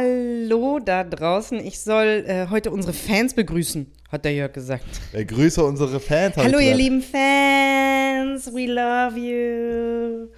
Hallo da draußen. Ich soll äh, heute unsere Fans begrüßen, hat der Jörg gesagt. Ich grüße unsere Fans. Hallo, ihr lieben Fans. We love you.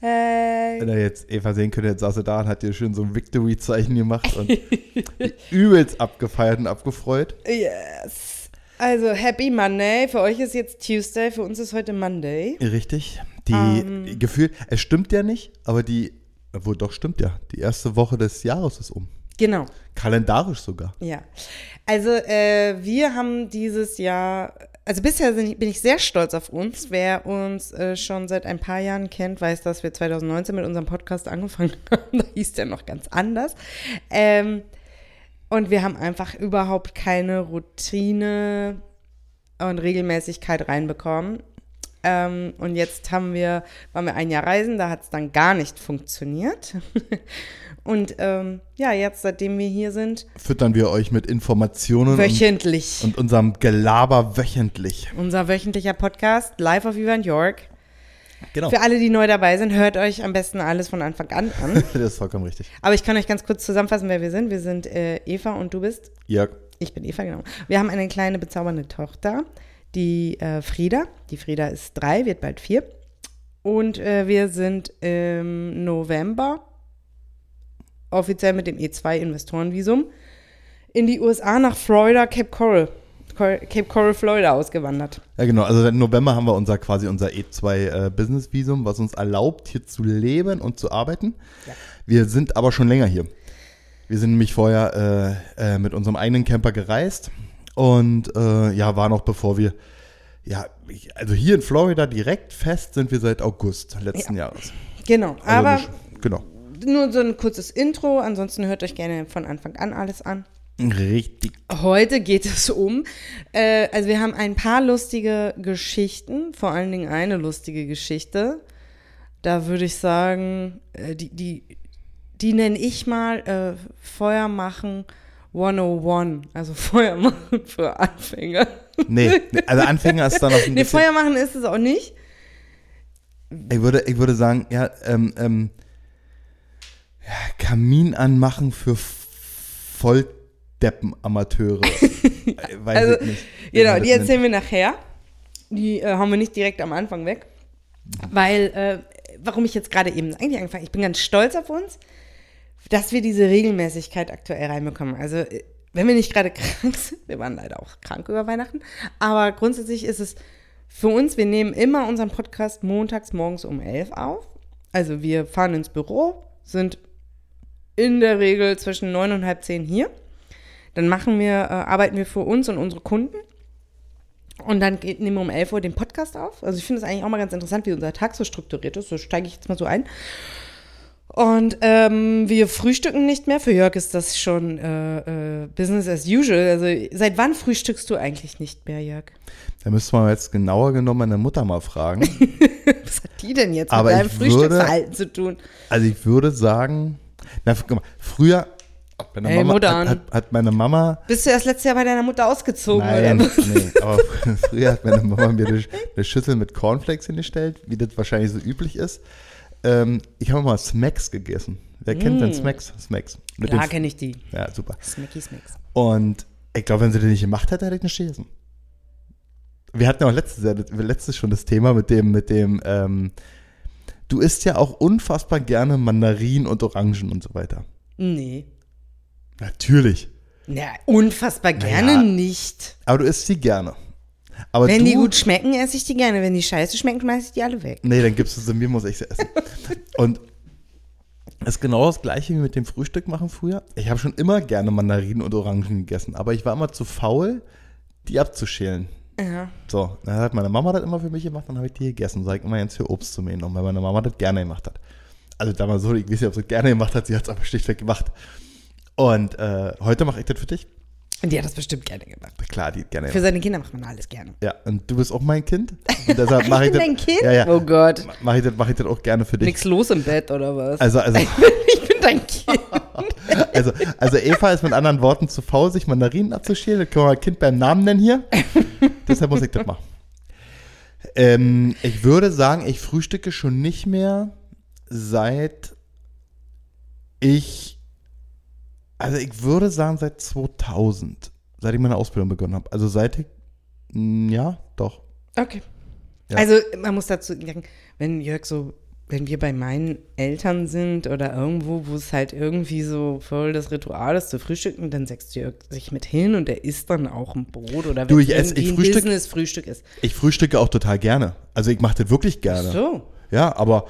Hey. Wenn ihr jetzt Eva sehen könnt, jetzt saß sie da und hat dir schön so ein Victory-Zeichen gemacht und übelst abgefeiert und abgefreut. Yes. Also, Happy Monday. Für euch ist jetzt Tuesday, für uns ist heute Monday. Richtig. Die Ähm. Gefühl, es stimmt ja nicht, aber die, obwohl doch stimmt ja, die erste Woche des Jahres ist um. Genau. Kalendarisch sogar. Ja. Also, äh, wir haben dieses Jahr, also bisher sind, bin ich sehr stolz auf uns. Wer uns äh, schon seit ein paar Jahren kennt, weiß, dass wir 2019 mit unserem Podcast angefangen haben. da hieß der noch ganz anders. Ähm, und wir haben einfach überhaupt keine Routine und Regelmäßigkeit reinbekommen. Ähm, und jetzt haben wir, waren wir ein Jahr reisen, da hat es dann gar nicht funktioniert. und ähm, ja, jetzt, seitdem wir hier sind, Füttern wir euch mit Informationen und, wöchentlich. und unserem Gelaber wöchentlich. Unser wöchentlicher Podcast, live auf Event York. Genau. Für alle, die neu dabei sind, hört euch am besten alles von Anfang an an. Das ist vollkommen richtig. Aber ich kann euch ganz kurz zusammenfassen, wer wir sind. Wir sind äh, Eva und du bist. Jörg, Ich bin Eva, genau. Wir haben eine kleine bezaubernde Tochter, die äh, Frieda. Die Frieda ist drei, wird bald vier. Und äh, wir sind im November offiziell mit dem E2-Investorenvisum in die USA nach Florida, Cape Coral. Cor- Cape Coral, Florida ausgewandert. Ja, genau. Also seit November haben wir unser quasi unser E2 äh, Business Visum, was uns erlaubt, hier zu leben und zu arbeiten. Ja. Wir sind aber schon länger hier. Wir sind nämlich vorher äh, äh, mit unserem eigenen Camper gereist und äh, ja, war noch bevor wir, ja, also hier in Florida direkt fest sind wir seit August letzten Jahres. Genau, Also aber nicht- genau. nur so ein kurzes Intro. Ansonsten hört euch gerne von Anfang an alles an. Richtig. Heute geht es um, äh, also wir haben ein paar lustige Geschichten, vor allen Dingen eine lustige Geschichte. Da würde ich sagen, äh, die, die, die nenne ich mal äh, Feuer machen 101, also Feuer machen für Anfänger. Nee, also Anfänger ist dann noch ein Nee, bisschen. Feuer machen ist es auch nicht. Ich würde, ich würde sagen, ja, ähm, ähm, ja, Kamin anmachen für Volldeppen-Amateure. Weiß Also, ich nicht. Genau, die erzählen wir nachher. Die äh, haben wir nicht direkt am Anfang weg. Weil, äh, warum ich jetzt gerade eben eigentlich angefangen ich bin ganz stolz auf uns, dass wir diese Regelmäßigkeit aktuell reinbekommen. Also, äh, wenn wir nicht gerade krank sind, wir waren leider auch krank über Weihnachten, aber grundsätzlich ist es für uns, wir nehmen immer unseren Podcast montags morgens um 11 auf. Also, wir fahren ins Büro, sind in der Regel zwischen neun und halb zehn hier. Dann machen wir, äh, arbeiten wir für uns und unsere Kunden. Und dann geht, nehmen wir um 11 Uhr den Podcast auf. Also ich finde es eigentlich auch mal ganz interessant, wie unser Tag so strukturiert ist. So steige ich jetzt mal so ein. Und ähm, wir frühstücken nicht mehr. Für Jörg ist das schon äh, äh, Business as usual. Also seit wann frühstückst du eigentlich nicht mehr, Jörg? Da müsste man jetzt genauer genommen meine Mutter mal fragen. Was hat die denn jetzt Aber mit deinem Frühstücksverhalten zu tun? Also ich würde sagen, na, guck mal, früher hat meine, Hey, Mama, Mutter hat, hat, hat meine Mama Bist du erst letztes Jahr bei deiner Mutter ausgezogen? Nein, oder? nee, aber früher hat meine Mama mir eine Schüssel mit Cornflakes hingestellt, wie das wahrscheinlich so üblich ist. Ähm, ich habe mal Smacks gegessen. Wer kennt denn Smacks? Smacks. Mit Klar den- kenne ich die. Ja, super. Smacky Smacks. Und ich glaube, wenn sie das nicht gemacht hätte, hätte ich nicht gegessen. Wir hatten ja auch letztes, Jahr- letztes schon das Thema mit dem, mit dem, ähm, du isst ja auch unfassbar gerne Mandarinen und Orangen und so weiter. Nee. Natürlich. Ja, unfassbar gerne Naja. nicht. Aber du isst sie gerne. Aber Wenn du, die gut schmecken, esse ich die gerne. Wenn die scheiße schmecken, schmeiße ich die alle weg. Nee, dann gibst du sie mir, muss ich sie essen. Und das ist genau das gleiche wie mit dem Frühstück machen früher. Ich habe schon immer gerne Mandarinen und Orangen gegessen, aber ich war immer zu faul, die abzuschälen. Ja. So, dann hat meine Mama das immer für mich gemacht, dann habe ich die gegessen. Sag ich immer jetzt für Obst zu genommen, weil meine Mama das gerne gemacht hat. Also damals so, ich weiß nicht, ob sie es gerne gemacht hat, sie hat es aber schlichtweg gemacht. Und äh, heute mache ich das für dich. Und die hat das bestimmt gerne gemacht. Klar, die hat gerne Für seine Kinder macht man alles gerne. Ja, und du bist auch mein Kind. Und deshalb mache ich bin das. dein Kind? Ja, ja. Oh Gott. Mache ich, das, mach ich das auch gerne für dich. Nix los im Bett oder was? Also, also, ich bin dein Kind. Also, also Eva ist mit anderen Worten zu faul, sich Mandarinen abzuschälen. Das können wir ein Kind beim Namen nennen hier. Deshalb muss ich das machen. Ähm, ich würde sagen, ich frühstücke schon nicht mehr, seit ich Also ich würde sagen seit 2000, seit ich meine Ausbildung begonnen habe. Also seit ich, mh, ja, doch. Okay. Ja. Also man muss dazu sagen, wenn Jörg so, wenn wir bei meinen Eltern sind oder irgendwo, wo es halt irgendwie so voll das Ritual ist zu frühstücken, dann setzt Jörg sich mit hin und er isst dann auch ein Brot oder wenn Du, ich es esse- ich ein frühstück- ist. Ich frühstücke auch total gerne. Also ich mache das wirklich gerne. So. Ja, aber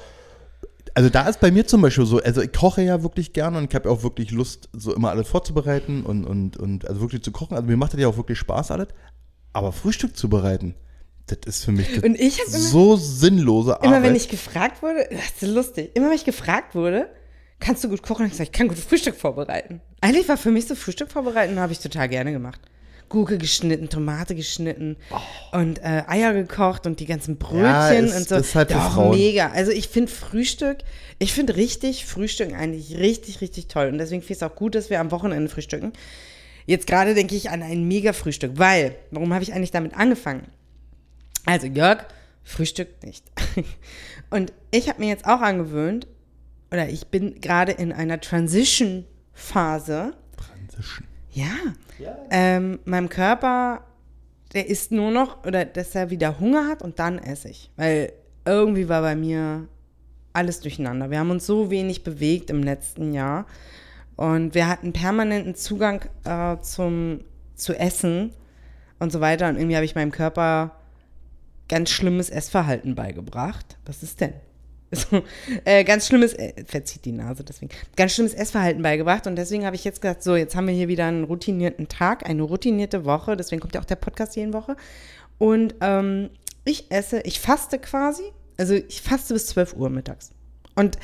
also da ist bei mir zum Beispiel so, also ich koche ja wirklich gerne und ich habe auch wirklich Lust, so immer alles vorzubereiten und, und, und also wirklich zu kochen. Also mir macht das ja auch wirklich Spaß alles. Aber Frühstück zu bereiten, das ist für mich Und ich immer, so sinnlose Arbeit. immer, wenn ich gefragt wurde, das ist lustig, immer wenn ich gefragt wurde, kannst du gut kochen? Ich gesagt, ich kann gut Frühstück vorbereiten. Eigentlich war für mich so Frühstück vorbereiten, habe ich total gerne gemacht. Gurke geschnitten, Tomate geschnitten und äh, Eier gekocht und die ganzen Brötchen Ja, ist- und so. ist halt Doch, Frauen. mega. Also ich finde Frühstück, ich finde richtig Frühstück eigentlich richtig, richtig toll. Und deswegen finde ich es auch gut, dass wir am Wochenende frühstücken. Jetzt gerade denke ich an ein mega Frühstück, weil, warum habe ich eigentlich damit angefangen? Also Jörg frühstückt nicht. Und ich habe mir jetzt auch angewöhnt, oder ich bin gerade in einer Transition-Phase. Transition. Ja. Ähm, meinem Körper, der isst nur noch, oder dass er wieder Hunger hat und dann esse ich. Weil irgendwie war bei mir alles durcheinander. Wir haben uns so wenig bewegt im letzten Jahr. Und wir hatten permanenten Zugang äh, zum, zu Essen und so weiter. Und irgendwie habe ich meinem Körper ganz schlimmes Essverhalten beigebracht. Was ist denn? So, äh, ganz schlimmes, äh, verzieht die Nase deswegen, ganz schlimmes Essverhalten beigebracht und deswegen habe ich jetzt gesagt, so, jetzt haben wir hier wieder einen routinierten Tag, eine routinierte Woche, deswegen kommt ja auch der Podcast jeden Woche. Und ähm, ich esse, ich faste quasi, also ich faste bis 12 Uhr mittags. Und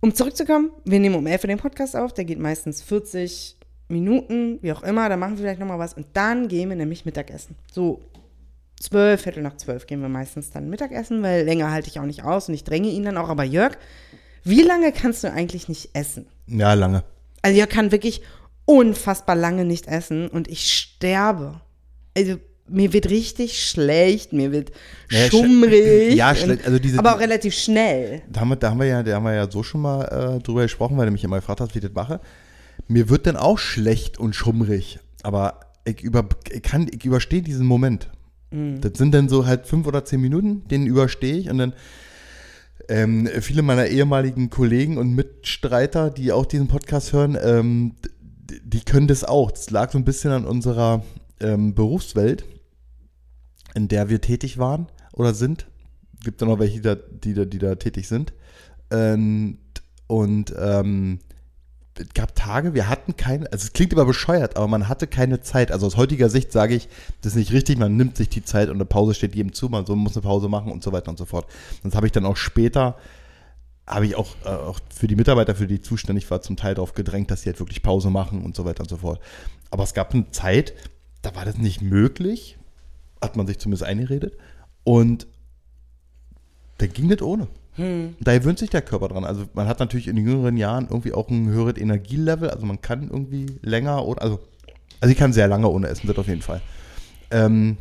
um zurückzukommen, wir nehmen um 11 Uhr den Podcast auf, der geht meistens 40 Minuten, wie auch immer, da machen wir vielleicht nochmal was und dann gehen wir nämlich Mittagessen, so zwölf, Viertel nach zwölf gehen wir meistens dann Mittagessen, weil länger halte ich auch nicht aus und ich dränge ihn dann auch. Aber Jörg, wie lange kannst du eigentlich nicht essen? Ja, lange. Also Jörg kann wirklich unfassbar lange nicht essen und ich sterbe. Also mir wird richtig schlecht, mir wird Ja, sch- schummrig. Ja, schlecht. Also diese, aber auch relativ schnell. Da haben wir, da haben wir, ja, da haben wir ja so schon mal äh, drüber gesprochen, weil du mich immer gefragt hast, wie ich das mache. Mir wird dann auch schlecht und schummrig. Aber ich, über, ich, kann, ich überstehe diesen Moment. Das sind dann so halt fünf oder zehn Minuten, denen überstehe ich und dann ähm, viele meiner ehemaligen Kollegen und Mitstreiter, die auch diesen Podcast hören, ähm, die können das auch. Das lag so ein bisschen an unserer ähm, Berufswelt, in der wir tätig waren oder sind. Gibt da noch welche, die da, die da, die da tätig sind. Und, ähm, gab Tage, wir hatten keine, also es klingt immer bescheuert, aber man hatte keine Zeit. Also aus heutiger Sicht sage ich, das ist nicht richtig, man nimmt sich die Zeit und eine Pause steht jedem zu, man muss eine Pause machen und so weiter und so fort. Das habe ich dann auch später, habe ich auch, äh, auch für die Mitarbeiter, für die ich zuständig war, zum Teil darauf gedrängt, dass sie halt wirklich Pause machen und so weiter und so fort. Aber es gab eine Zeit, da war das nicht möglich, hat man sich zumindest eingeredet und da ging das ohne. Da gewöhnt sich der Körper dran. Also man hat natürlich in jüngeren Jahren irgendwie auch ein höheres Energielevel. Also man kann irgendwie länger oder also, also ich kann sehr lange ohne essen, das auf jeden Fall. Ähm,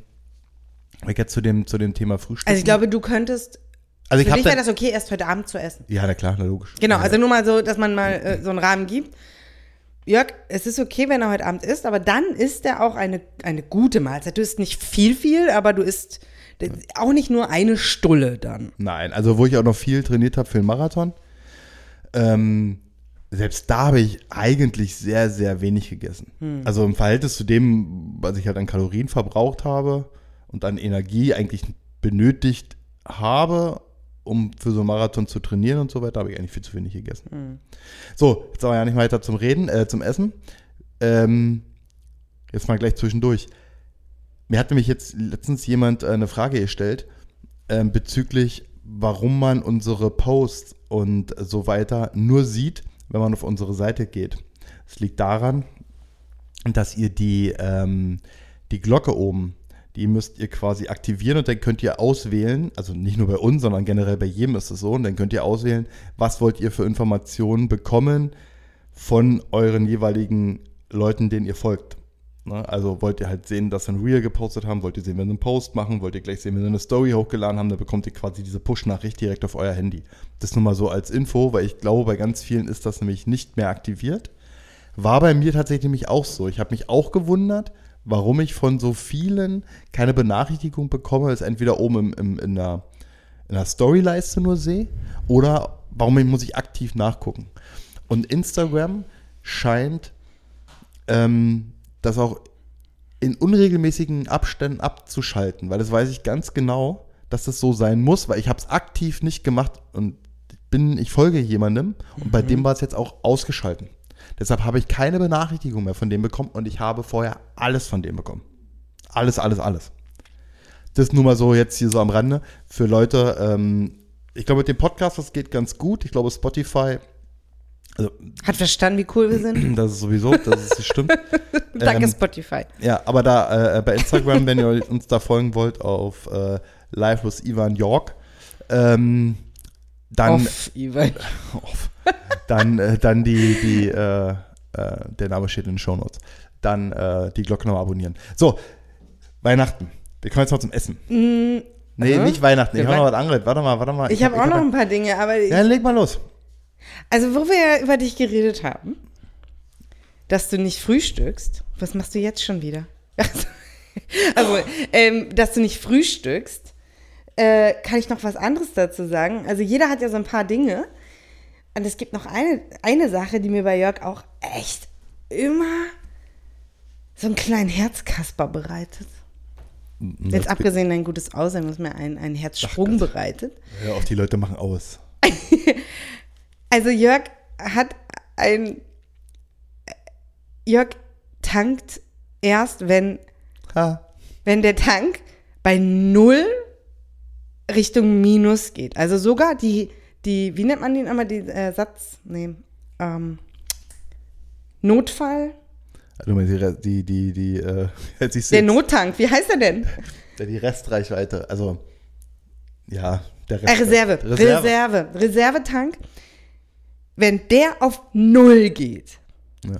ich jetzt zu dem, zu dem Thema Frühstück. Also ich glaube, du könntest, also ich für dich wäre das okay, erst heute Abend zu essen. ja, na klar, na logisch. Genau, also nur mal so, dass man mal äh, so einen Rahmen gibt. Jörg, es ist okay, wenn er heute Abend isst, aber dann isst er auch eine, eine gute Mahlzeit. Du isst nicht viel, viel, aber du isst auch nicht nur eine Stulle dann. Nein, also wo ich auch noch viel trainiert habe für den Marathon, ähm, selbst da habe ich eigentlich sehr, sehr wenig gegessen. Also im Verhältnis zu dem, was ich halt an Kalorien verbraucht habe und an Energie eigentlich benötigt habe, um für so einen Marathon zu trainieren und so weiter, habe ich eigentlich viel zu wenig gegessen. So, jetzt aber ja nicht weiter zum Reden, äh, zum Essen. Ähm, jetzt mal gleich zwischendurch. Mir hat nämlich jetzt letztens jemand äh, eine Frage gestellt ähm, bezüglich, warum man unsere Posts und so weiter nur sieht, wenn man auf unsere Seite geht. Es liegt daran, dass ihr die, ähm, die Glocke oben, die müsst ihr quasi aktivieren und dann könnt ihr auswählen, also nicht nur bei uns, sondern generell bei jedem ist es so, und dann könnt ihr auswählen, was wollt ihr für Informationen bekommen von euren jeweiligen Leuten, denen ihr folgt. Ne? Also wollt ihr halt sehen, dass wir ein Reel gepostet haben, wollt ihr sehen, wenn wir einen Post machen, wollt ihr gleich sehen, wenn wir eine Story hochgeladen haben, dann bekommt ihr quasi diese Push-Nachricht direkt auf euer Handy. Das nur mal so als Info, weil ich glaube, bei ganz vielen ist das nämlich nicht mehr aktiviert. War bei mir tatsächlich nämlich auch so. Ich habe mich auch gewundert, warum ich von so vielen keine Benachrichtigung bekomme, ist entweder oben im, im, in der, in der Storyleiste nur sehe oder warum muss ich aktiv nachgucken. Und Instagram scheint ähm, das auch in unregelmäßigen Abständen abzuschalten, weil das weiß ich ganz genau, dass das so sein muss, weil ich habe es aktiv nicht gemacht und bin, ich folge jemandem und mhm. bei dem war es jetzt auch ausgeschalten. Deshalb habe ich keine Benachrichtigung mehr von dem bekommen und ich habe vorher alles von dem bekommen. Alles, alles, alles. Das nur mal so jetzt hier so am Rande für Leute. Ähm, ich glaube, mit dem Podcast, das geht ganz gut. Ich glaube, Spotify also, Hat verstanden, wie cool wir sind. Das ist sowieso, das ist, stimmt. Danke, ähm, Spotify. Ja, aber da äh, bei Instagram, wenn ihr uns da folgen wollt, auf äh, Live Ivan York, ähm, dann. Off, Ivan. Off, dann, äh, dann die, die äh, äh, der Name steht in den Show Notes. Dann äh, die Glocke nochmal abonnieren. So, Weihnachten. Wir kommen jetzt mal zum Essen. Mm, nee, uh nicht Weihnachten. Ich habe noch was anderes. Warte mal, warte mal. Ich, ich habe hab, auch noch ein paar Dinge, aber. Ja, leg mal los. Also, wo wir ja über dich geredet haben, dass du nicht frühstückst, was machst du jetzt schon wieder? also, ähm, dass du nicht frühstückst, äh, kann ich noch was anderes dazu sagen. Also, jeder hat ja so ein paar Dinge. Und es gibt noch eine, eine Sache, die mir bei Jörg auch echt immer so einen kleinen Herzkasper bereitet. Jetzt abgesehen dein gutes Aussehen, was mir ein, ein Herzsprung Ach, bereitet. Ja, auch die Leute machen aus. Also Jörg hat ein. Jörg tankt erst, wenn, ha. wenn der Tank bei null Richtung Minus geht. Also sogar die, die wie nennt man den einmal, die äh, Satz, nee, ähm, Notfall. Du meinst die, die, die, die äh, Der Nottank, wie heißt er denn? Die Restreichweite, also ja, der Rest Reserve, Reserve, Reserve, Reservetank wenn der auf Null geht, ja.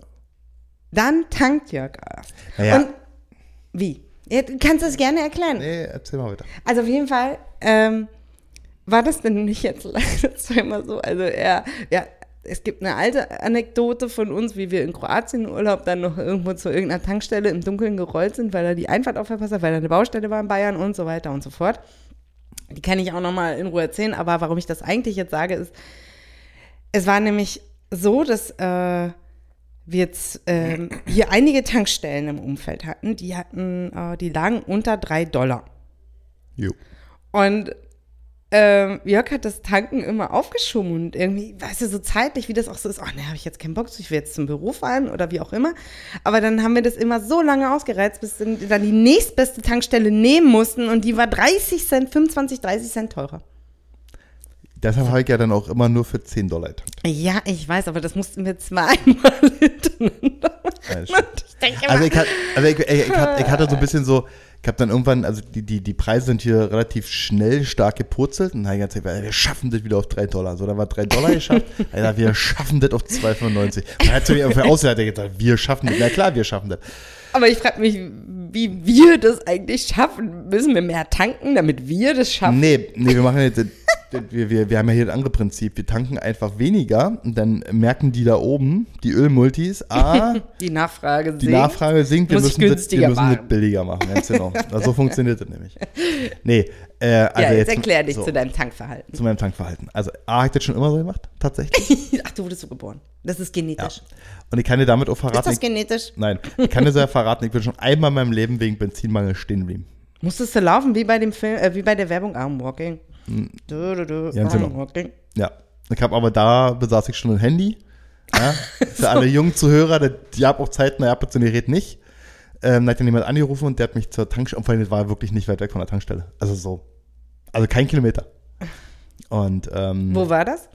dann tankt Jörg erst. Naja. Und wie? Du kannst es gerne erklären. Nee, erzähl mal weiter. Also auf jeden Fall ähm, war das denn nicht jetzt leider zweimal so. Also er, ja, es gibt eine alte Anekdote von uns, wie wir in Kroatien Urlaub dann noch irgendwo zu irgendeiner Tankstelle im Dunkeln gerollt sind, weil er die Einfahrt aufgepasst hat, weil da eine Baustelle war in Bayern und so weiter und so fort. Die kann ich auch nochmal in Ruhe erzählen, aber warum ich das eigentlich jetzt sage, ist, es war nämlich so, dass äh, wir jetzt äh, hier einige Tankstellen im Umfeld hatten, die hatten, äh, die lagen unter drei Dollar. Jo. Und ähm, Jörg hat das Tanken immer aufgeschoben und irgendwie, weißt du, so zeitlich, wie das auch so ist, ach ne, habe ich jetzt keinen Bock, ich will jetzt zum Büro fahren oder wie auch immer. Aber dann haben wir das immer so lange ausgereizt, bis dann die nächstbeste Tankstelle nehmen mussten und die war 30 Cent, 25, 30 Cent teurer. Deshalb habe ich ja dann auch immer nur für 10 Dollar getankt. Ja, ich weiß, aber das mussten wir zweimal hintereinander machen. also, ich, also ich, ich, ich, hatte so ein bisschen so, ich habe dann irgendwann, also die, die, die Preise sind hier relativ schnell stark gepurzelt und dann habe ich gesagt, wir schaffen das wieder auf 3 Dollar. So, dann war 3 Dollar geschafft, Alter, wir schaffen das auf 2,95. Man hat zu mir irgendwie ausgehört, gesagt, wir schaffen das. Na klar, wir schaffen das. Aber ich frage mich, wie wir das eigentlich schaffen. Müssen wir mehr tanken, damit wir das schaffen? Nee, nee, wir machen jetzt wir, wir, wir haben ja hier das andere Prinzip. Wir tanken einfach weniger und dann merken die da oben, die Ölmultis, ah, die Nachfrage sinkt. Die Nachfrage sinkt, wir müssen, das, wir müssen das billiger machen. Ganz genau. so funktioniert das nämlich. Nee, äh, also ja, jetzt, jetzt erklär dich so, zu deinem Tankverhalten. Zu meinem Tankverhalten. Also, A, habe ich das schon immer so gemacht, tatsächlich. Ach, du wurdest so geboren. Das ist genetisch. Ja. Und ich kann dir damit auch verraten. Ist das genetisch? nein, ich kann dir so verraten, ich bin schon einmal in meinem Leben wegen Benzinmangel stehen geblieben. Musstest du laufen wie bei dem Film, äh, wie bei der Werbung Arm Walking? Du, du, du, ja, genau. ja, ich habe aber da besaß ich schon ein Handy. Ja, für alle jungen Zuhörer, die haben auch Zeit, na, ab zu Gerät nicht. Ähm, da hat dann jemand angerufen und der hat mich zur Tankstelle, und vor allem, das war wirklich nicht weit weg von der Tankstelle. Also so, also kein Kilometer. Und, ähm, Wo war das?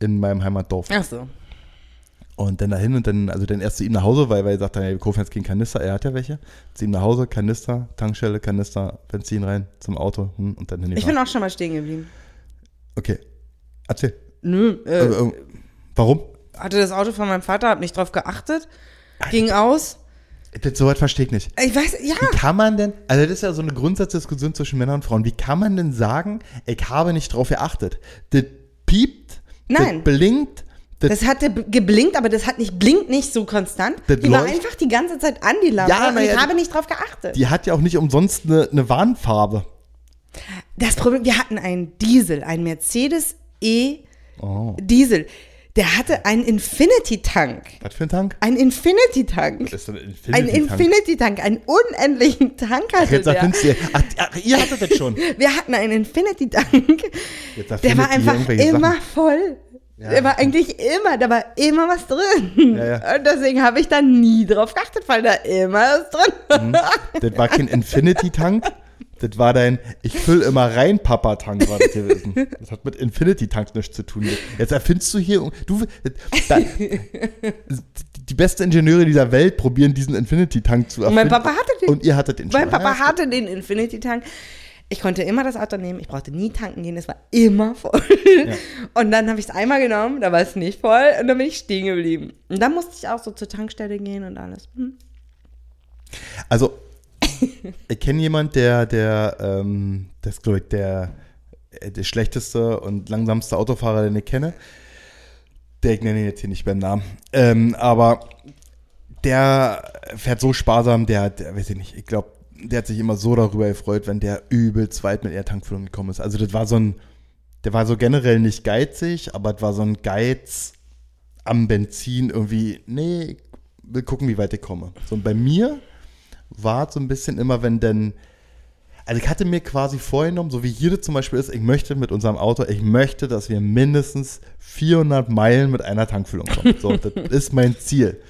In meinem Heimatdorf. Ach so. Und dann dahin und dann, also dann erst zu ihm nach Hause, weil, weil er sagt, wir kaufen jetzt keinen Kanister, er hat ja welche. Zu ihm nach Hause, Kanister, Tankstelle, Kanister, Benzin rein, zum Auto hm, und dann hin. Ich bin auch schon mal stehen geblieben. Okay. Erzähl. Nö. Äh, äh, äh, warum? Hatte das Auto von meinem Vater, hab nicht drauf geachtet, ging aus. Das so weit verstehe ich nicht. Ich weiß, ja. Wie kann man denn, also das ist ja so eine Grundsatzdiskussion zwischen Männern und Frauen, wie kann man denn sagen, ich habe nicht drauf geachtet? Das piept, Nein. das blinkt, Das, das hatte geblinkt, aber das hat nicht blinkt nicht so konstant. Die war einfach die ganze Zeit an die Lampe ja, und ich ja, habe nicht drauf geachtet. Die hat ja auch nicht umsonst eine, eine Warnfarbe. Das Problem, wir hatten einen Diesel, einen Mercedes E oh. Diesel. Der hatte einen Infinity-Tank. Was für ein Tank? Ein Infinity-Tank. Was ist denn ein Infinity-Tank? Ein Infinity-Tank, einen unendlichen Tank hatte ach, jetzt der. Ihr, ach, ach, ihr hattet das schon. Wir hatten einen Infinity-Tank. Der war einfach immer Sachen. voll. Ja. Der war eigentlich immer, da war immer was drin. Ja, ja. Und deswegen habe ich da nie drauf geachtet, weil da immer was drin mhm. Das war kein Infinity-Tank, das war dein Ich fülle immer rein Papa-Tank, war das gewesen. Das hat mit Infinity-Tanks nichts zu tun. Jetzt erfindest du hier, du, da, die besten Ingenieure dieser Welt probieren diesen Infinity-Tank zu erfinden. Mein Papa hatte den. Und ihr hattet den schon. Mein Papa hatte den Infinity-Tank. Ich konnte immer das Auto nehmen, ich brauchte nie tanken gehen, es war immer voll. Ja. Und dann habe ich es einmal genommen, da war es nicht voll und dann bin ich stehen geblieben. Und dann musste ich auch so zur Tankstelle gehen und alles. Hm. Also, ich kenne jemanden, der, der, ähm, das glaube ich, der, äh, der schlechteste und langsamste Autofahrer, den ich kenne. Der, ich nenne ihn jetzt hier nicht beim Namen. Ähm, aber der fährt so sparsam, der, der weiß ich nicht, ich glaube, der hat sich immer so darüber gefreut, wenn der übelst weit mit Erdtankfüllung gekommen ist. Also das war so ein, der war so generell nicht geizig, aber das war so ein Geiz am Benzin irgendwie, nee, ich will gucken, wie weit ich komme. So, und bei mir war so ein bisschen immer, wenn denn, also ich hatte mir quasi vorgenommen, so wie hier zum Beispiel ist, ich möchte mit unserem Auto, ich möchte, dass wir mindestens 400 Meilen mit einer Tankfüllung kommen. So, das ist mein Ziel.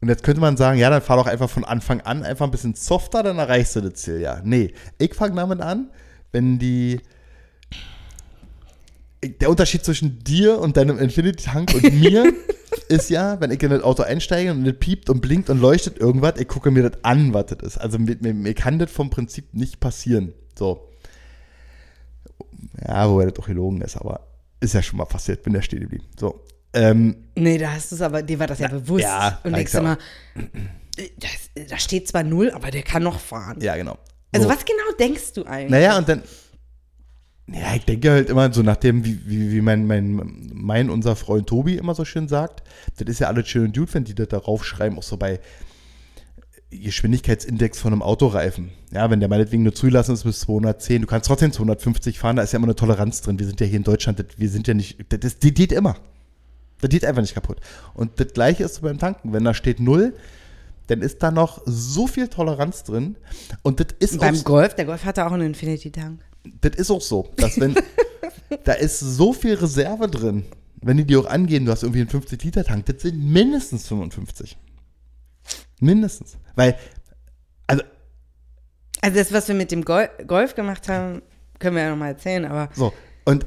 Und jetzt könnte man sagen, ja, dann fahr doch einfach von Anfang an einfach ein bisschen softer, dann erreichst du das Ziel. Ja, nee, ich fange damit an, wenn die der Unterschied zwischen dir und deinem Infinity-Tank und mir ist ja, wenn ich in das Auto einsteige und es piept und blinkt und leuchtet irgendwas, ich gucke mir das an, was das ist. Also mir, mir, mir kann das vom Prinzip nicht passieren. So. Ja, wobei das doch gelogen ist, aber ist ja schon mal passiert, bin da stehen geblieben. So. Ähm, nee, da hast du es aber, dir war das ja bewusst. Ja, und denkst immer, da steht zwar null, aber der kann noch fahren. Ja, genau. Also so. was genau denkst du eigentlich? Naja, und dann, ja, ich denke halt immer so nachdem, wie, wie, wie mein, mein, mein, unser Freund Tobi immer so schön sagt, das ist ja alles schön und gut, wenn die das darauf schreiben, auch so bei Geschwindigkeitsindex von einem Autoreifen. Ja, wenn der meinetwegen nur zulassen ist bis 210, du kannst trotzdem 250 fahren, da ist ja immer eine Toleranz drin. Wir sind ja hier in Deutschland, das, wir sind ja nicht, das, das geht immer. Das geht einfach nicht kaputt. Und das gleiche ist beim Tanken. Wenn da steht null, dann ist da noch so viel Toleranz drin. Und das ist Beim Golf, der Golf hat ja auch einen Infinity-Tank das ist auch so, dass wenn, da ist so viel Reserve drin, wenn die dir auch angehen, du hast irgendwie einen 50-Liter-Tank, das sind mindestens 55. Mindestens. Weil, also. Also das, was wir mit dem Gol Golf gemacht haben, können wir ja nochmal erzählen, aber. So, und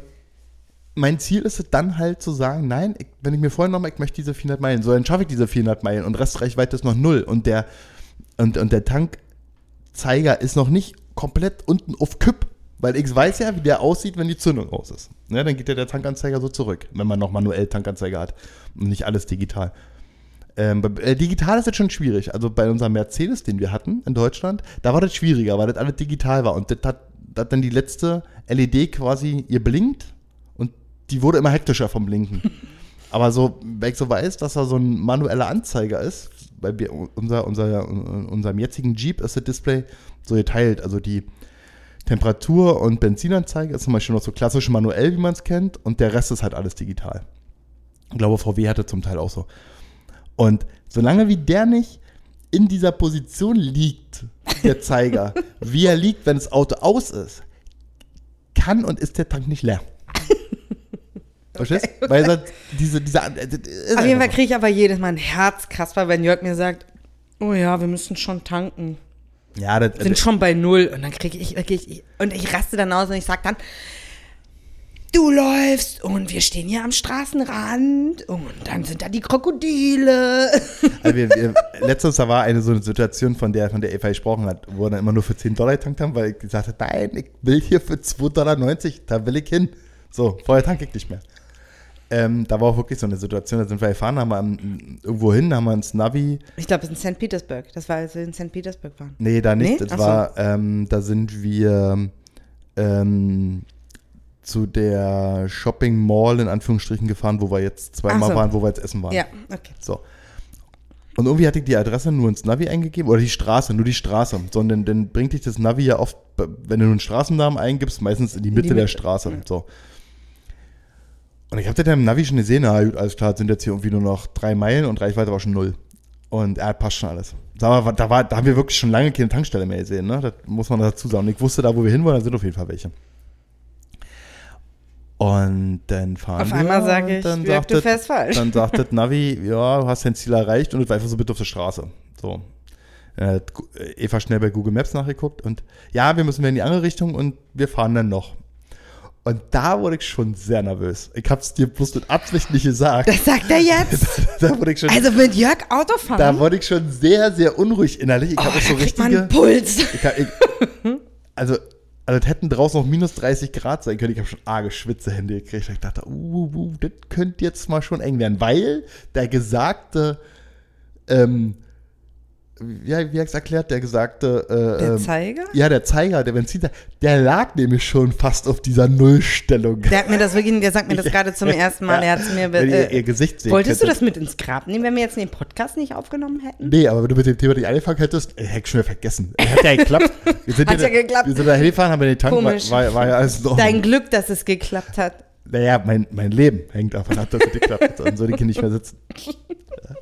mein Ziel ist es dann halt zu sagen, nein, ich, wenn ich mir vorhin nochmal, ich möchte diese 400 Meilen, so dann schaffe ich diese 400 Meilen und Restreichweite ist noch null und der, und, und der Tankzeiger ist noch nicht komplett unten auf Kipp, weil ich weiß ja, wie der aussieht, wenn die Zündung aus ist. Ja, dann geht ja der Tankanzeiger so zurück, wenn man noch manuell Tankanzeiger hat und nicht alles digital. Ähm, äh, digital ist jetzt schon schwierig. Also bei unserem Mercedes, den wir hatten in Deutschland, da war das schwieriger, weil das alles digital war. Und das hat, das hat dann die letzte LED quasi ihr blinkt die wurde immer hektischer vom Blinken. Aber so, wenn ich so weiß, dass da so ein manueller Anzeiger ist, bei unser, unser, unserem jetzigen Jeep ist das Display so geteilt. Also die Temperatur- und Benzinanzeige ist zum Beispiel noch so klassisch manuell, wie man es kennt, und der Rest ist halt alles digital. Ich glaube, VW hatte zum Teil auch so. Und solange wie der nicht in dieser Position liegt, der Zeiger, wie er liegt, wenn das Auto aus ist, kann und ist der Tank nicht leer. Verstehst? Okay, okay. Weil er diese, diese. Auf jeden Fall kriege ich aber jedes Mal ein Herzkasper, wenn Jörg mir sagt, oh ja, wir müssen schon tanken. Ja, das, sind schon bei null und dann kriege ich, ich, und ich raste dann aus und ich sage dann, du läufst und wir stehen hier am Straßenrand und dann sind da die Krokodile. Also wir, wir, letztens da war eine so eine Situation, von der, von der Eva gesprochen hat, wo wir dann immer nur für 10 Dollar getankt haben, weil ich gesagt habe, nein, ich will hier für 2,90 Dollar, da will ich hin. So, vorher tanke ich nicht mehr. Ähm, da war auch wirklich so eine Situation, da sind wir gefahren, haben wir irgendwo hin, haben wir ins Navi. Ich glaube, es ist in St. Petersburg. Das war, als wir in St. Petersburg waren. Nee, da nicht. Nee? Das Ach war, so. ähm, da sind wir, ähm, zu der Shopping Mall in Anführungsstrichen gefahren, wo wir jetzt zweimal so. waren, wo wir jetzt essen waren. Ja, okay. So. Und irgendwie hatte ich die Adresse nur ins Navi eingegeben, oder die Straße, nur die Straße. Sondern dann bringt dich das Navi ja oft, wenn du einen Straßennamen eingibst, meistens in die Mitte, der Mitte, Straße. ja. So. Und ich habe das dann im Navi schon gesehen, na gut, alles klar, sind jetzt hier irgendwie nur noch drei Meilen und Reichweite war schon null. Und er passt schon alles. Da, war, da, war, da haben wir wirklich schon lange keine Tankstelle mehr gesehen, ne? Das muss man dazu sagen. Und ich wusste, da wo wir hinwollen, da sind auf jeden Fall welche. Und dann fahren Auf wir. einmal sage und ich, dann sagt du das- fährst falsch. Dann sagt das Navi, ja, du hast dein Ziel erreicht und es war einfach so bitte auf der Straße. So. Eva schnell bei Google Maps nachgeguckt und ja, wir müssen wieder in die andere Richtung und wir fahren dann noch. Und da wurde ich schon sehr nervös. Ich hab's dir bloß mit Absicht nicht gesagt. Das sagt er jetzt. da wurde ich schon, Also mit Jörg Autofahren. da wurde ich schon sehr, sehr unruhig innerlich. Ich oh, habe da so richtige. einen Puls. Ich, hab- ich, also, also es hätten draußen noch minus 30 Grad sein können. Ich habe schon arge Schwitzehände gekriegt. Ich dachte, uh, uh, das könnte jetzt mal schon eng werden, weil der gesagte, ähm, ja, wie hat es erklärt, der gesagte, äh, Der ähm, Zeiger? ja, der Zeiger, der Benziner, der lag nämlich schon fast auf dieser Nullstellung. Der hat mir das wirklich, der sagt mir das gerade zum ersten Mal. Er hat es mir. Wenn ihr, Äh, ihr Gesicht sehen wolltest du könntet. das mit ins Grab nehmen, wenn wir jetzt den Podcast nicht aufgenommen hätten? Nee, aber wenn du mit dem Thema nicht angefangen hättest, äh, hätte ich schon wieder vergessen. Äh, Hat ja geklappt. Wir sind Hat ja geklappt. Wir sind da hingefahren, haben wir den Tank, war, Komisch. war, war ja alles Ordnung. Dein Glück, dass es geklappt hat. Naja, mein, mein Leben hängt davon ab, dass es geklappt hat. Dann soll ich hier nicht mehr sitzen. Ah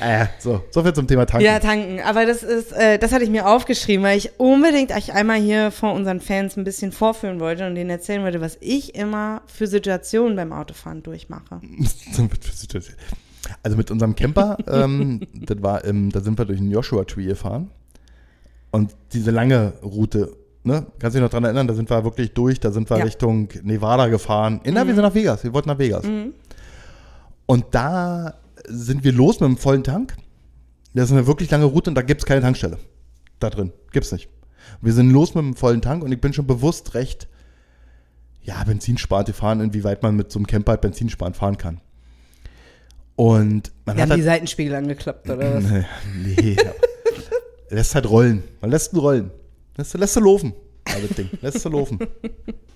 ja, so, so viel zum Thema Tanken. Ja, tanken. Aber das ist, äh, das hatte ich mir aufgeschrieben, weil ich unbedingt euch einmal hier vor unseren Fans ein bisschen vorführen wollte und denen erzählen wollte, was ich immer für Situationen beim Autofahren durchmache. also mit unserem Camper, ähm, das war im, da sind wir durch den Joshua Tree gefahren. Und diese lange Route, ne, kannst du dich noch dran erinnern, da sind wir wirklich durch, da sind wir Ja. Richtung Nevada gefahren. In, na, wir sind nach Vegas, wir wollten nach Vegas. Und da sind wir los mit einem vollen Tank. Das ist eine wirklich lange Route und da gibt es keine Tankstelle. Da drin. Gibt's nicht. Wir sind los mit einem vollen Tank und ich bin schon bewusst recht, ja, benzinsparend gefahren, inwieweit man mit so einem Camper halt benzinsparend fahren kann. Und man Wir hat haben die halt, Seitenspiegel angeklappt, oder was? Nee, nee. lässt halt rollen. Man lässt ihn rollen. Lässt, lässt du laufen. Also Ding. Lässt du laufen.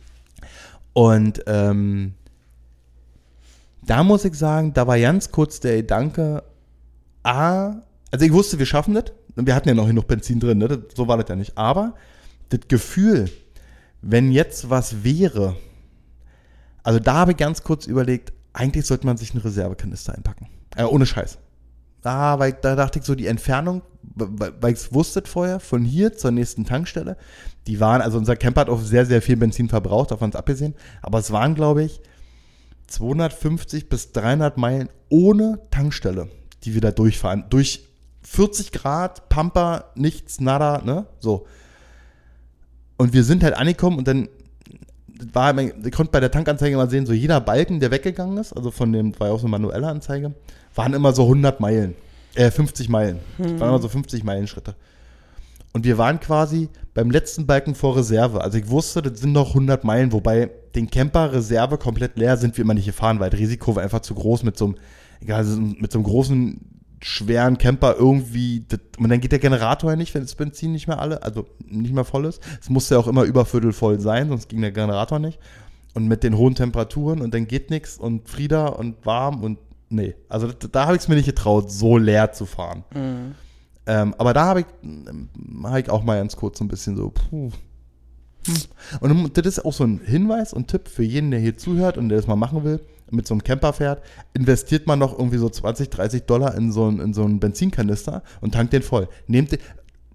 Und ähm, da muss ich sagen, da war ganz kurz der Gedanke, A, also ich wusste, wir schaffen das. Und wir hatten ja noch genug Benzin drin, ne? das, so war das ja nicht. Aber das Gefühl, wenn jetzt was wäre, also da habe ich ganz kurz überlegt, eigentlich sollte man sich einen Reservekanister einpacken. Äh, ohne Scheiß. Ah, weil da dachte ich so, die Entfernung, weil, ich es wusste vorher, von hier zur nächsten Tankstelle, die waren, also unser Camper hat auch sehr, sehr viel Benzin verbraucht, davon es abgesehen, aber es waren, glaube ich, 250 bis 300 Meilen ohne Tankstelle, die wir da durchfahren. Durch 40 Grad, Pampa, nichts, nada, ne? So. Und wir sind halt angekommen und dann war, ihr konnte bei der Tankanzeige mal sehen, so jeder Balken, der weggegangen ist, also von dem, war ja auch so eine manuelle Anzeige, waren immer so 100 Meilen, äh, 50 Meilen. Das waren immer so 50 Meilenschritte. Und wir waren quasi beim letzten Balken vor Reserve. Also ich wusste, das sind noch 100 Meilen, wobei den Camper Reserve komplett leer sind wir immer nicht gefahren, weil das Risiko war einfach zu groß mit so einem, egal, mit so einem großen, schweren Camper irgendwie, das, und dann geht der Generator ja nicht, wenn das Benzin nicht mehr alle, also nicht mehr voll ist. Es musste ja auch immer überviertel voll sein, sonst ging der Generator nicht. Und mit den hohen Temperaturen und dann geht nichts und Frieder und warm und nee. Also da, da habe ich es mir nicht getraut, so leer zu fahren. Ähm, aber da habe ich, ähm, hab ich auch mal ganz kurz so ein bisschen so, puh. Hm. Und das ist auch so ein Hinweis und Tipp für jeden, der hier zuhört und der das mal machen will, mit so einem Camper fährt, investiert man noch irgendwie so 20, 30 Dollar in so, einen, in so einen Benzinkanister und tankt den voll. Nehmt den,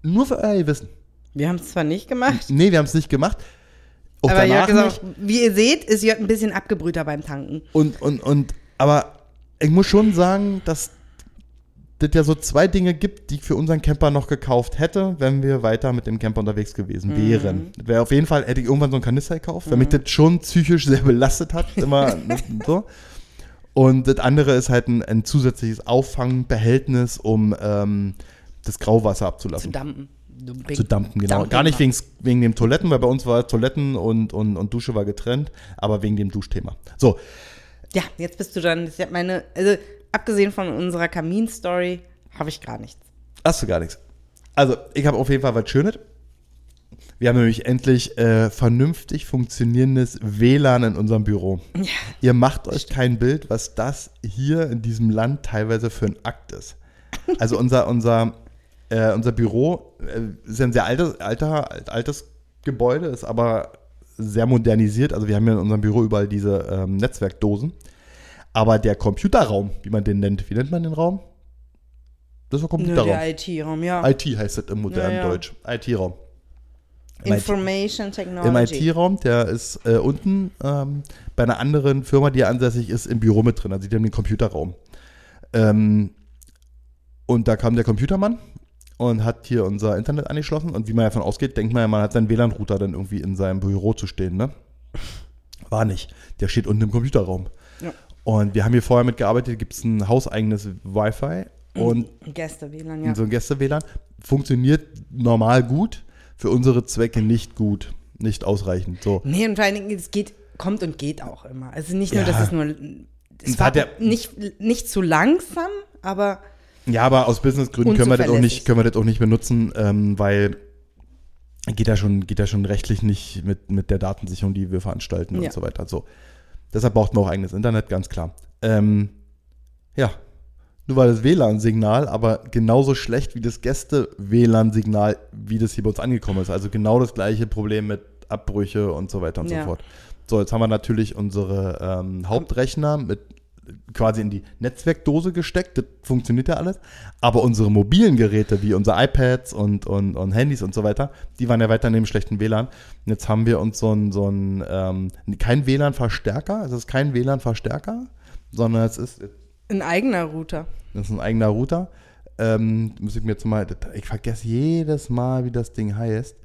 nur für euer Gewissen. Wir haben es zwar nicht gemacht, Nee, wir haben es nicht gemacht. Auch aber Jörg ist auch, wie ihr seht, ist Jörg ein bisschen abgebrühter beim Tanken. Und, und, und, aber ich muss schon sagen, dass das ja so zwei Dinge gibt, die ich für unseren Camper noch gekauft hätte, wenn wir weiter mit dem Camper unterwegs gewesen wären. Das Wäre auf jeden Fall, hätte ich irgendwann so einen Kanister gekauft, weil mich das schon psychisch sehr belastet hat, immer ne, so. Und das andere ist halt ein, ein zusätzliches Auffangbehältnis, um ähm, das Grauwasser Zu abzulassen. dampen. Zu dampen, genau. Dumping Gar nicht wegen, wegen dem Toiletten, weil bei uns war Toiletten und, und, und Dusche war getrennt, aber wegen dem Duschthema. So, Ja, jetzt bist du dran. Ich hab meine, also abgesehen von unserer Kamin-Story, habe ich gar nichts. Hast du gar nichts. Also, ich habe auf jeden Fall was Schönes. Wir haben nämlich endlich äh, vernünftig funktionierendes WLAN in unserem Büro. Ja. Ihr macht euch kein Bild, was das hier in diesem Land teilweise für ein Akt ist. Also unser, unser, äh, unser Büro äh, ist ja ein sehr altes, alter, alt- altes Gebäude, ist aber sehr modernisiert. Also wir haben ja in unserem Büro überall diese ähm, Netzwerkdosen. Aber der Computerraum, wie man den nennt, wie nennt man den Raum? Das Nur Computerraum. der IT-Raum, ja. IT heißt es im modernen Ja, ja. Deutsch. IT-Raum. Im IT Information Technology. Im IT-Raum, der ist äh, unten ähm, bei einer anderen Firma, die ansässig ist, im Büro mit drin. Also die haben den Computerraum. Ähm, und da kam der Computermann und hat hier unser Internet angeschlossen. Und wie man davon ausgeht, denkt man ja, man hat seinen WLAN-Router dann irgendwie in seinem Büro zu stehen. Ne? War nicht. Der steht unten im Computerraum. Und wir haben hier vorher mitgearbeitet, gibt es ein hauseigenes Wi-Fi und Gäste-WLAN, ja. so ein Gäste-WLAN funktioniert normal gut, für unsere Zwecke nicht gut, nicht ausreichend. So. Nee, und vor allen Dingen, es geht, kommt und geht auch immer. Also nicht nur, Ja. dass es nur. Es war ja- nicht, nicht zu langsam, aber Ja, aber aus Businessgründen können wir das auch nicht, können wir das auch nicht benutzen, ähm, weil geht ja schon, geht ja schon rechtlich nicht mit, mit der Datensicherung, die wir veranstalten Ja. und so weiter. So. Deshalb braucht man auch eigenes Internet, ganz klar. Ähm, ja, nur war das WLAN-Signal aber genauso schlecht wie das Gäste-WLAN-Signal, wie das hier bei uns angekommen ist. Also genau das gleiche Problem mit Abbrüche und so weiter und Ja. so fort. So, jetzt haben wir natürlich unsere ähm, Hauptrechner mit quasi in die Netzwerkdose gesteckt. Das funktioniert ja alles. Aber unsere mobilen Geräte, wie unsere iPads und, und, und Handys und so weiter, die waren ja weiter neben schlechten WLAN. Und jetzt haben wir uns so ein, so ein ähm, kein WLAN-Verstärker, es ist kein WLAN-Verstärker, sondern es ist, ein eigener Router. das ist ein eigener Router. Ähm, muss ich mir jetzt mal, ich vergesse jedes Mal, wie das Ding heißt.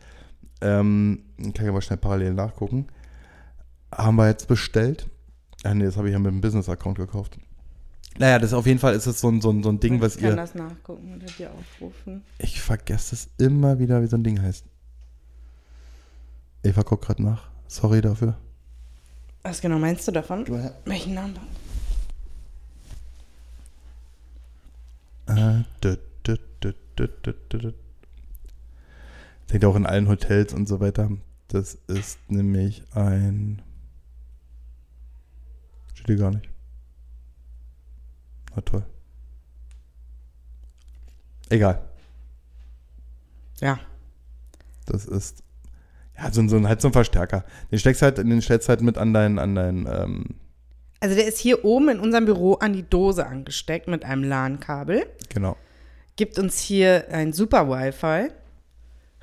Ähm, kann ich aber schnell parallel nachgucken. Haben wir jetzt bestellt. Ah nee, das habe ich ja mit dem Business-Account gekauft. Naja, das ist auf jeden Fall ist es so ein, so ein, so ein Ding, was ich kann ihr. das nachgucken oder dir aufrufen. Ich vergesse es immer wieder, wie so ein Ding heißt. Eva guckt gerade nach. Sorry dafür. Was genau meinst du davon? Du, Herr- Welchen Namen? Äh, dü, dü, dü, dü, dü, dü, dü. Denkt auch in allen Hotels und so weiter. Das ist nämlich ein. Steht hier gar nicht. Na toll. Egal. Ja. Das ist. Ja, so, ein- so, halt so ein Verstärker. Den steckst halt, den stellst halt mit an dein, an dein, ähm, Also der ist hier oben in unserem Büro an die Dose angesteckt mit einem LAN-Kabel. genau. Gibt uns hier ein super Wi-Fi.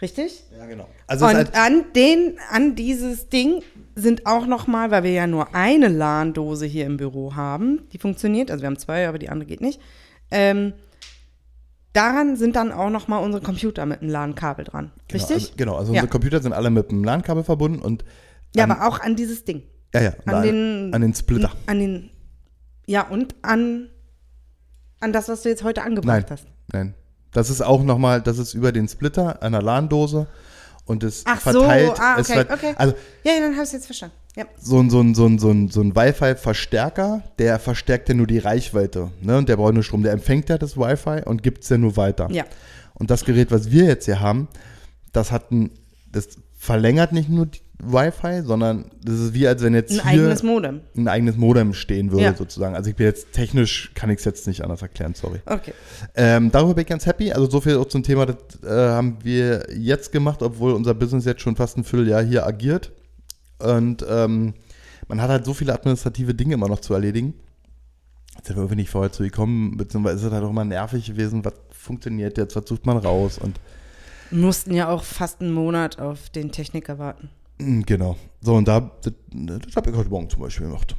Richtig? Ja, genau. Also Und halt, an den, an dieses Ding sind auch noch mal, weil wir ja nur eine LAN-Dose hier im Büro haben, die funktioniert, also wir haben zwei, aber die andere geht nicht. Ähm, daran sind dann auch noch mal unsere Computer mit einem LAN-Kabel dran. genau, Richtig? Also, genau, also Ja. unsere Computer sind alle mit einem LAN-Kabel verbunden und ja, an- aber auch an dieses Ding. ja, ja, An den, an den Splitter. An den, ja, und an, an das, was du jetzt heute angebracht Nein. hast. Nein. Das ist auch nochmal, das ist über den Splitter einer LAN-Dose und es Ach verteilt. so, ah, es okay, ver- okay. Also Ja, ja, dann habe ich es jetzt verstanden. Ja. so ein, so ein, so ein, so ein, so ein Wi-Fi-Verstärker, der verstärkt ja nur die Reichweite. Ne? Und der braucht nur Strom. Der empfängt ja das Wi-Fi und gibt es ja nur weiter. Ja. Und das Gerät, was wir jetzt hier haben, das hat ein, das verlängert nicht nur die Wi-Fi, sondern das ist wie, als wenn jetzt Ein hier eigenes Modem. ein eigenes Modem stehen würde, Ja. sozusagen. Also ich bin jetzt technisch, kann ich es jetzt nicht anders erklären, sorry. Okay. Ähm, darüber bin ich ganz happy. Also so viel auch zum Thema, das äh, haben wir jetzt gemacht, obwohl unser Business jetzt schon fast ein Vierteljahr hier agiert. Und ähm, man hat halt so viele administrative Dinge immer noch zu erledigen. Jetzt sind wir irgendwie nicht vorher zu gekommen, beziehungsweise ist es halt auch immer nervig gewesen, was funktioniert jetzt, was sucht man raus und mussten ja auch fast einen Monat auf den Techniker warten. mm, genau. So, und da, das, das habe ich heute Morgen zum Beispiel gemacht.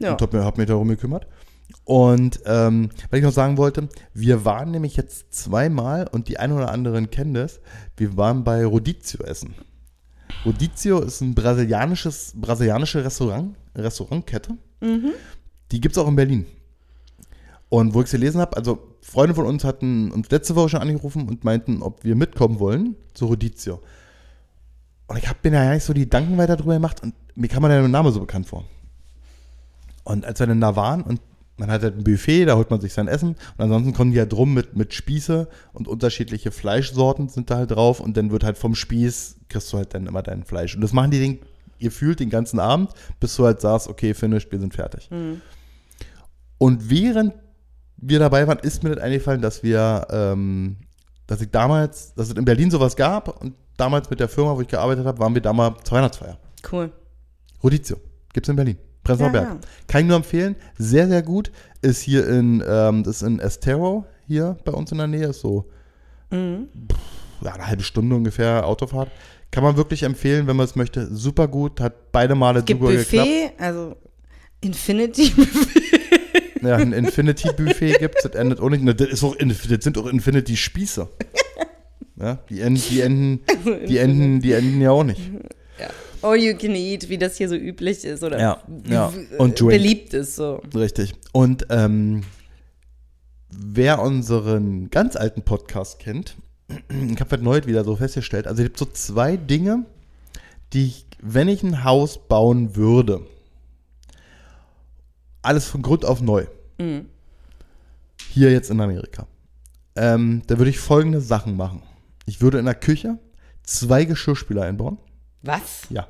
Ja. und habe hab mich darum gekümmert. Und ähm, was ich noch sagen wollte, wir waren nämlich jetzt zweimal, und die einen oder anderen kennen das, wir waren bei Rodizio essen. Rodizio ist ein brasilianisches, brasilianische Restaurant, Restaurantkette. Die gibt es auch in Berlin. Und wo ich es gelesen habe, also Freunde von uns hatten uns letzte Woche schon angerufen und meinten, ob wir mitkommen wollen zu Rodizio. Und ich habe mir da ja nicht so die Gedanken weiter drüber gemacht und mir kam mir der Name so bekannt vor. Und als wir dann da waren und Man hat halt ein Buffet, da holt man sich sein Essen. Und ansonsten kommen die halt rum mit, mit Spieße und unterschiedliche Fleischsorten sind da halt drauf. Und dann wird halt vom Spieß, kriegst du halt dann immer dein Fleisch. Und das machen die den, ihr fühlt den ganzen Abend, bis du halt sagst, okay, finished, wir sind fertig. Und während wir dabei waren, ist mir das eingefallen, dass wir, ähm, dass ich damals, dass es in Berlin sowas gab und damals mit der Firma, wo ich gearbeitet habe, waren wir damals zur Weihnachtsfeier. Cool. Rodizio. Gibt's in Berlin. Prenzlauer Ja, ja. Kann ich nur empfehlen. Sehr, sehr gut. Ist hier in, ähm, das ist in Estero, hier bei uns in der Nähe. Ist so Mhm. ja, eine halbe Stunde ungefähr Autofahrt. Kann man wirklich empfehlen, wenn man es möchte. Super gut. Hat beide Male Gibt super geklappt. Buffet, also Infinity Buffet. Ja, ein Infinity-Buffet gibt es. Das endet auch nicht. Na, Das, ist auch, das sind auch Infinity-Spieße. Ja, die enden, die enden, die enden, die enden ja auch nicht. All you can eat, wie das hier so üblich ist oder Ja, ja. w- Und Drink. beliebt ist so. Richtig. Und ähm, wer unseren ganz alten Podcast kennt, ich habe heute neu wieder so festgestellt, also es gibt so zwei Dinge, die ich, wenn ich ein Haus bauen würde, alles von Grund auf neu. Hier jetzt in Amerika. Ähm, da würde ich folgende Sachen machen. Ich würde in der Küche zwei Geschirrspüler einbauen. Was? Ja.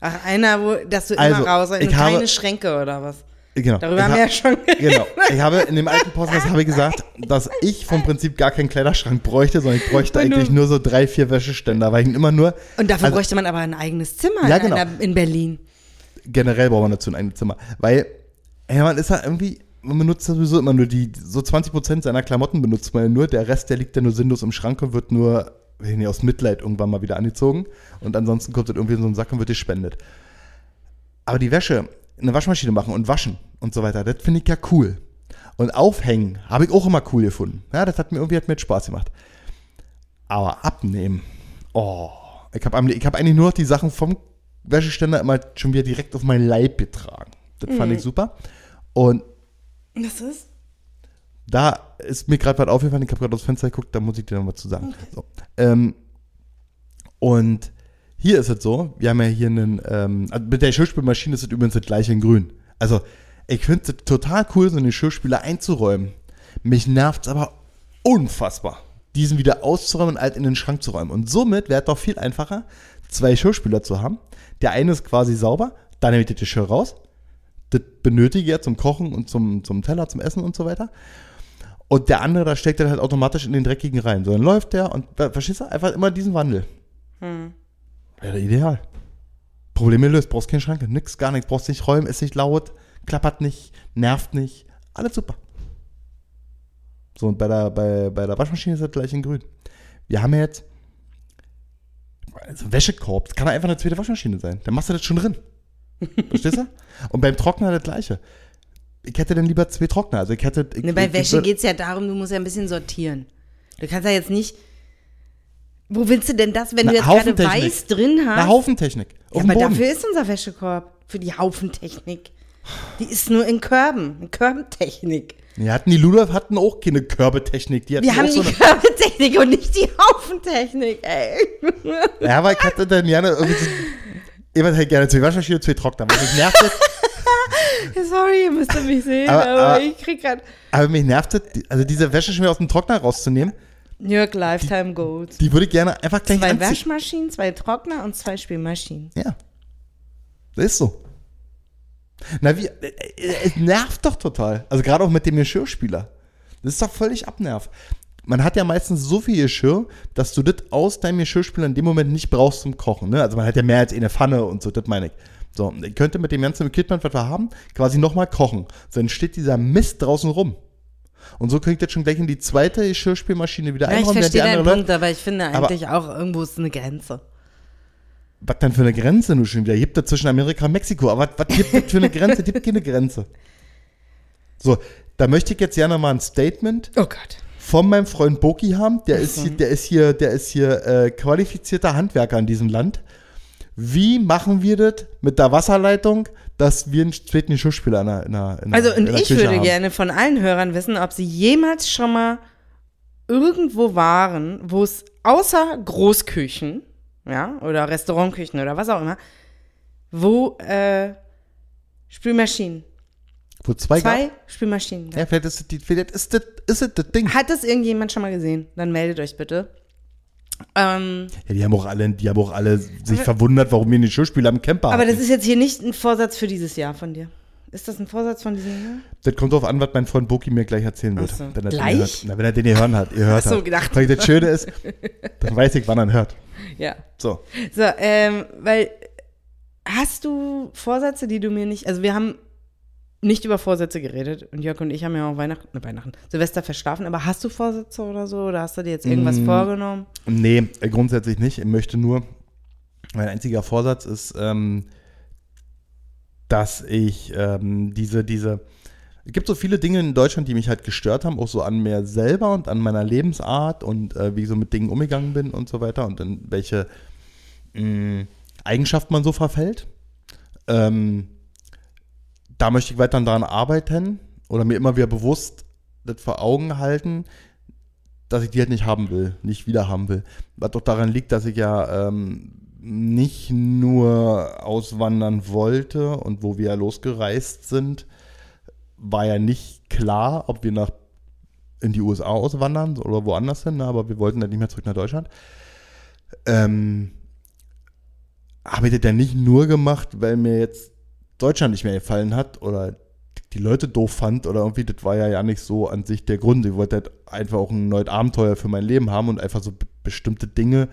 Ach, einer, wo, dass du Also, immer raus und keine habe- Schränke oder was? Genau. Darüber Ich haben hab- wir ja schon Genau. Ich habe in dem alten Podcast habe ich gesagt, dass ich vom Prinzip gar keinen Kleiderschrank bräuchte, sondern ich bräuchte du- eigentlich nur so drei, vier Wäscheständer, weil ich immer nur Und dafür Also- bräuchte man aber ein eigenes Zimmer Ja, in, genau. in Berlin. generell braucht man dazu ein eigenes Zimmer, weil ey, man ist ja irgendwie man benutzt sowieso immer nur die so 20% seiner Klamotten benutzt man ja nur, der Rest der liegt ja nur sinnlos im Schrank und wird nur nicht, aus Mitleid irgendwann mal wieder angezogen und ansonsten kommt das irgendwie in so einen Sack und wird gespendet. Aber die Wäsche in eine Waschmaschine machen und waschen und so weiter, das finde ich ja cool. Und aufhängen habe ich auch immer cool gefunden. Ja, das hat mir irgendwie hat mir Spaß gemacht. Aber abnehmen, oh, ich habe ich hab eigentlich nur noch die Sachen vom Wäscheständer immer schon wieder direkt auf meinen Leib getragen. Das fand ich super. Und Was ist? da ist mir gerade was aufgefallen, ich habe gerade aufs Fenster geguckt, da muss ich dir noch was zu sagen. So. Ähm, und hier ist es so, wir haben ja hier einen, ähm, also mit der Geschirrspülmaschine ist es übrigens das gleiche in grün. Also ich finde es total cool, so einen Geschirrspüler einzuräumen. Mich nervt es aber unfassbar, diesen wieder auszuräumen und alt in den Schrank zu räumen. Und somit wäre es doch viel einfacher, zwei Geschirrspüler zu haben. Der eine ist quasi sauber, da nehme ich das Geschirr raus. Das benötige ja zum Kochen und zum, zum Teller, zum Essen und so weiter. Und der andere, da steckt er halt automatisch in den dreckigen rein. So, dann läuft der und ver- verstehst du? Einfach immer diesen Wandel. Wäre ideal. Problem gelöst, brauchst keinen Schrank, nix, gar nichts, brauchst nicht räumen, ist nicht laut, klappert nicht, nervt nicht, alles super. So, und bei der, bei, bei der Waschmaschine ist das gleich in grün. Wir haben ja jetzt also Wäschekorb, das kann einfach eine zweite Waschmaschine sein. Dann machst du das schon drin. Verstehst du? Und beim Trockner das gleiche. Ich hätte dann lieber zwei Trockner. Also ich hätte. Ich, Ne, bei ich, Wäsche ich, geht es ja darum, du musst ja ein bisschen sortieren. Du kannst ja jetzt nicht. Wo willst du denn das, wenn Na, du jetzt gerade weiß drin hast? Eine Haufentechnik. Auf ja, aber Boden. dafür ist unser Wäschekorb. Für die Haufentechnik. Die ist nur in Körben. In Körbentechnik. Wir hatten die Ludolf hatten auch keine Körbetechnik. Die hatten Wir haben die eine, Körbentechnik und nicht die Haufentechnik, ey. Ja, aber ich hätte dann gerne irgendwie so, ich hätte halt gerne zwei Waschmaschinen und zwei Trockner. weil Mich nervt das, Sorry, ihr müsst mich sehen, Aber- aber, aber- ich krieg grad aber mich nervt das, die- also diese wieder aus dem Trockner rauszunehmen, Jörg Lifetime Goals. die würde ich gerne einfach gleich Zwei anziehen. Waschmaschinen, zwei Trockner und zwei Spülmaschinen. Ja. Das ist so. Na, wie, äh, äh, es nervt doch total. Also gerade auch mit dem Geschirrspüler. Das ist doch völlig abnerv. Man hat ja meistens so viel Geschirr, dass du das aus deinem Geschirrspüler in dem Moment nicht brauchst zum Kochen. Ne? Also man hat ja mehr als eine Pfanne und so, das meine ich. So, ich könnte mit dem ganzen Equipment, was wir haben, quasi nochmal kochen. So, dann steht dieser Mist draußen rum. Und so kriegt jetzt schon gleich in die zweite Geschirrspülmaschine wieder Ja, ich einräumen, die verstehe deinen Punkt, aber ich finde Aber- eigentlich auch, irgendwo ist eine Grenze. Was denn für eine Grenze nun schon wieder? Gibt es zwischen Amerika und Mexiko? Aber was, gibt es für eine Grenze? Gibt keine Grenze. So, da möchte ich jetzt gerne mal ein Statement Oh Gott. Von meinem Freund Boki haben. Der ist hier, der ist hier, der ist hier äh, qualifizierter Handwerker in diesem Land. Wie machen wir das mit der Wasserleitung, dass wir einen zweiten in der, in der, in der Also, und in der ich Küche würde haben? gerne von allen Hörern wissen, ob sie jemals schon mal irgendwo waren, wo es außer Großküchen, ja, oder Restaurantküchen oder was auch immer, wo äh, Spülmaschinen Wo zwei, Zwei gab? Spülmaschinen. Ja, vielleicht ist es die, vielleicht ist das, ist das, das Ding. Hat das irgendjemand schon mal gesehen? Dann meldet euch bitte. Ähm, Ja, die haben auch alle, die haben auch alle sich verwundert, warum wir einen Geschirrspüler am Camper aber das hatten. ist jetzt hier nicht ein Vorsatz für dieses Jahr von dir. Ist das ein Vorsatz von diesem Jahr? Das kommt darauf an, was mein Freund Boki mir gleich erzählen wird. So. Wenn er Gleich? Den hört. Na, wenn er den hier hören hat. Ihr hört Ach so, gedacht. Weil das Schöne ist, dann weiß ich, wann er hört. Ja. So. So, ähm, weil hast du Vorsätze, die du mir nicht, also wir haben nicht über Vorsätze geredet und Jörg und ich haben ja auch Weihnachten, ne, Weihnachten, Silvester verschlafen, aber hast du Vorsätze oder so oder hast du dir jetzt irgendwas Mm. vorgenommen? Nee, äh, grundsätzlich nicht. Ich möchte nur, mein einziger Vorsatz ist, ähm, dass ich ähm, diese, diese, es gibt so viele Dinge in Deutschland, die mich halt gestört haben, auch so an mir selber und an meiner Lebensart und äh, wie ich so mit Dingen umgegangen bin und so weiter und in welche mh, Eigenschaften man so verfällt. Ähm, da möchte ich weiter daran arbeiten oder mir immer wieder bewusst das vor Augen halten, dass ich die halt nicht haben will, nicht wieder haben will. Was doch daran liegt, dass ich ja ähm, nicht nur auswandern wollte und wo wir ja losgereist sind, war ja nicht klar, ob wir nach in die USA auswandern oder woanders hin, ne? aber wir wollten dann nicht mehr zurück nach Deutschland. Ähm, habe ich das ja nicht nur gemacht, weil mir jetzt Deutschland nicht mehr gefallen hat oder die Leute doof fand oder irgendwie, das war ja ja nicht so an sich der Grund. Ich wollte halt einfach auch ein neues Abenteuer für mein Leben haben und einfach so be- bestimmte Dinge,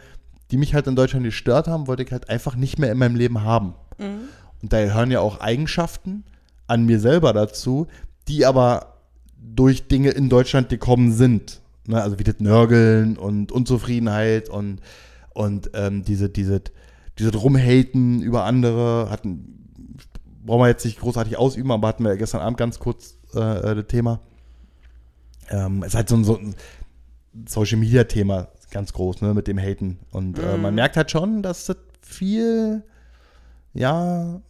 die mich halt in Deutschland gestört haben, wollte ich halt einfach nicht mehr in meinem Leben haben. Und da gehören ja auch Eigenschaften an mir selber dazu, die aber durch Dinge in Deutschland gekommen sind. Ne? Also wie das Nörgeln und Unzufriedenheit und, und ähm, diese, diese, diese Rumhaten über andere hatten, brauchen wir jetzt nicht großartig ausüben, aber hatten wir gestern Abend ganz kurz äh, äh, das Thema. Ähm, es ist halt so ein, so ein Social Media Thema, ganz groß, ne, mit dem Haten. Und äh, man merkt halt schon, dass das viel, ja,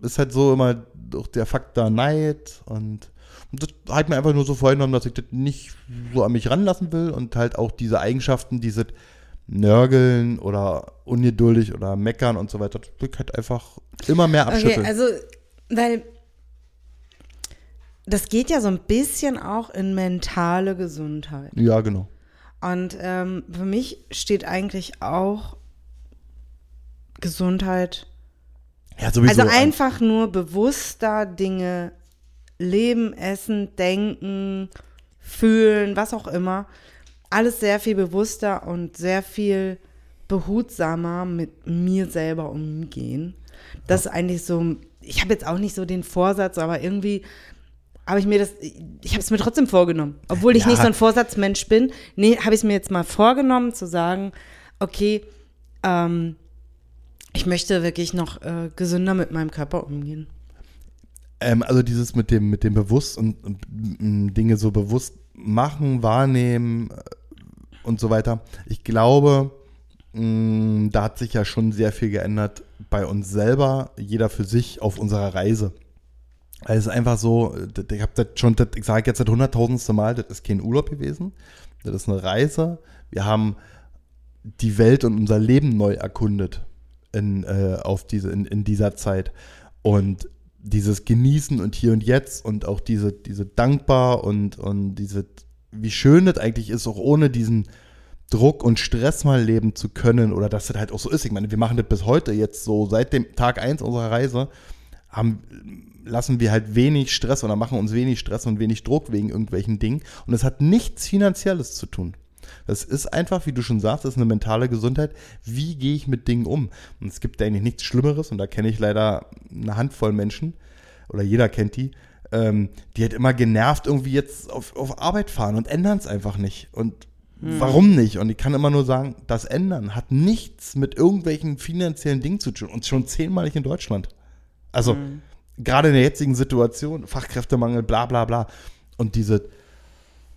ist halt so immer durch der Faktor Neid und, und das hat mir einfach nur so vorgenommen, dass ich das nicht so an mich ranlassen will und halt auch diese Eigenschaften, diese Nörgeln oder ungeduldig oder meckern und so weiter, das ich halt einfach immer mehr abschütteln. Okay, also, weil das geht ja so ein bisschen auch in mentale Gesundheit. ja, genau. Und ähm, für mich steht eigentlich auch Gesundheit. Ja, sowieso. Also einfach nur bewusster Dinge leben, essen, denken, fühlen, was auch immer. Alles sehr viel bewusster und sehr viel behutsamer mit mir selber umgehen. Das ist eigentlich so, ich habe jetzt auch nicht so den Vorsatz, aber irgendwie habe ich mir das, ich habe es mir trotzdem vorgenommen. Obwohl ich Ja. nicht so ein Vorsatzmensch bin, nee, habe ich es mir jetzt mal vorgenommen zu sagen, okay, ähm, ich möchte wirklich noch äh, gesünder mit meinem Körper umgehen. Ähm, also dieses mit dem, mit dem Bewusst und, und Dinge so bewusst machen, wahrnehmen und so weiter. Ich glaube, mh, da hat sich ja schon sehr viel geändert bei uns selber, jeder für sich auf unserer Reise. Also es ist einfach so, ich habe das schon, das, ich sage jetzt das hunderttausendste Mal, das ist kein Urlaub gewesen, das ist eine Reise. Wir haben die Welt und unser Leben neu erkundet in, äh, auf diese, in, in dieser Zeit. Und dieses Genießen und hier und jetzt und auch diese, diese dankbar und, und diese, wie schön das eigentlich ist, auch ohne diesen Druck und Stress mal leben zu können oder dass das halt auch so ist. Ich meine, wir machen das bis heute jetzt so, seit dem Tag 1 unserer Reise, haben, lassen wir halt wenig Stress oder machen uns wenig Stress und wenig Druck wegen irgendwelchen Dingen. Und das hat nichts Finanzielles zu tun. Das ist einfach, wie du schon sagst, ist eine mentale Gesundheit. Wie gehe ich mit Dingen um? Und es gibt eigentlich nichts Schlimmeres, und da kenne ich leider eine Handvoll Menschen, oder jeder kennt die, ähm, die halt immer genervt irgendwie jetzt auf, auf Arbeit fahren und ändern es einfach nicht. Und warum nicht? Und ich kann immer nur sagen, das Ändern hat nichts mit irgendwelchen finanziellen Dingen zu tun. Und schon zehnmal nicht in Deutschland. Also, gerade in der jetzigen Situation, Fachkräftemangel, bla bla bla. Und diese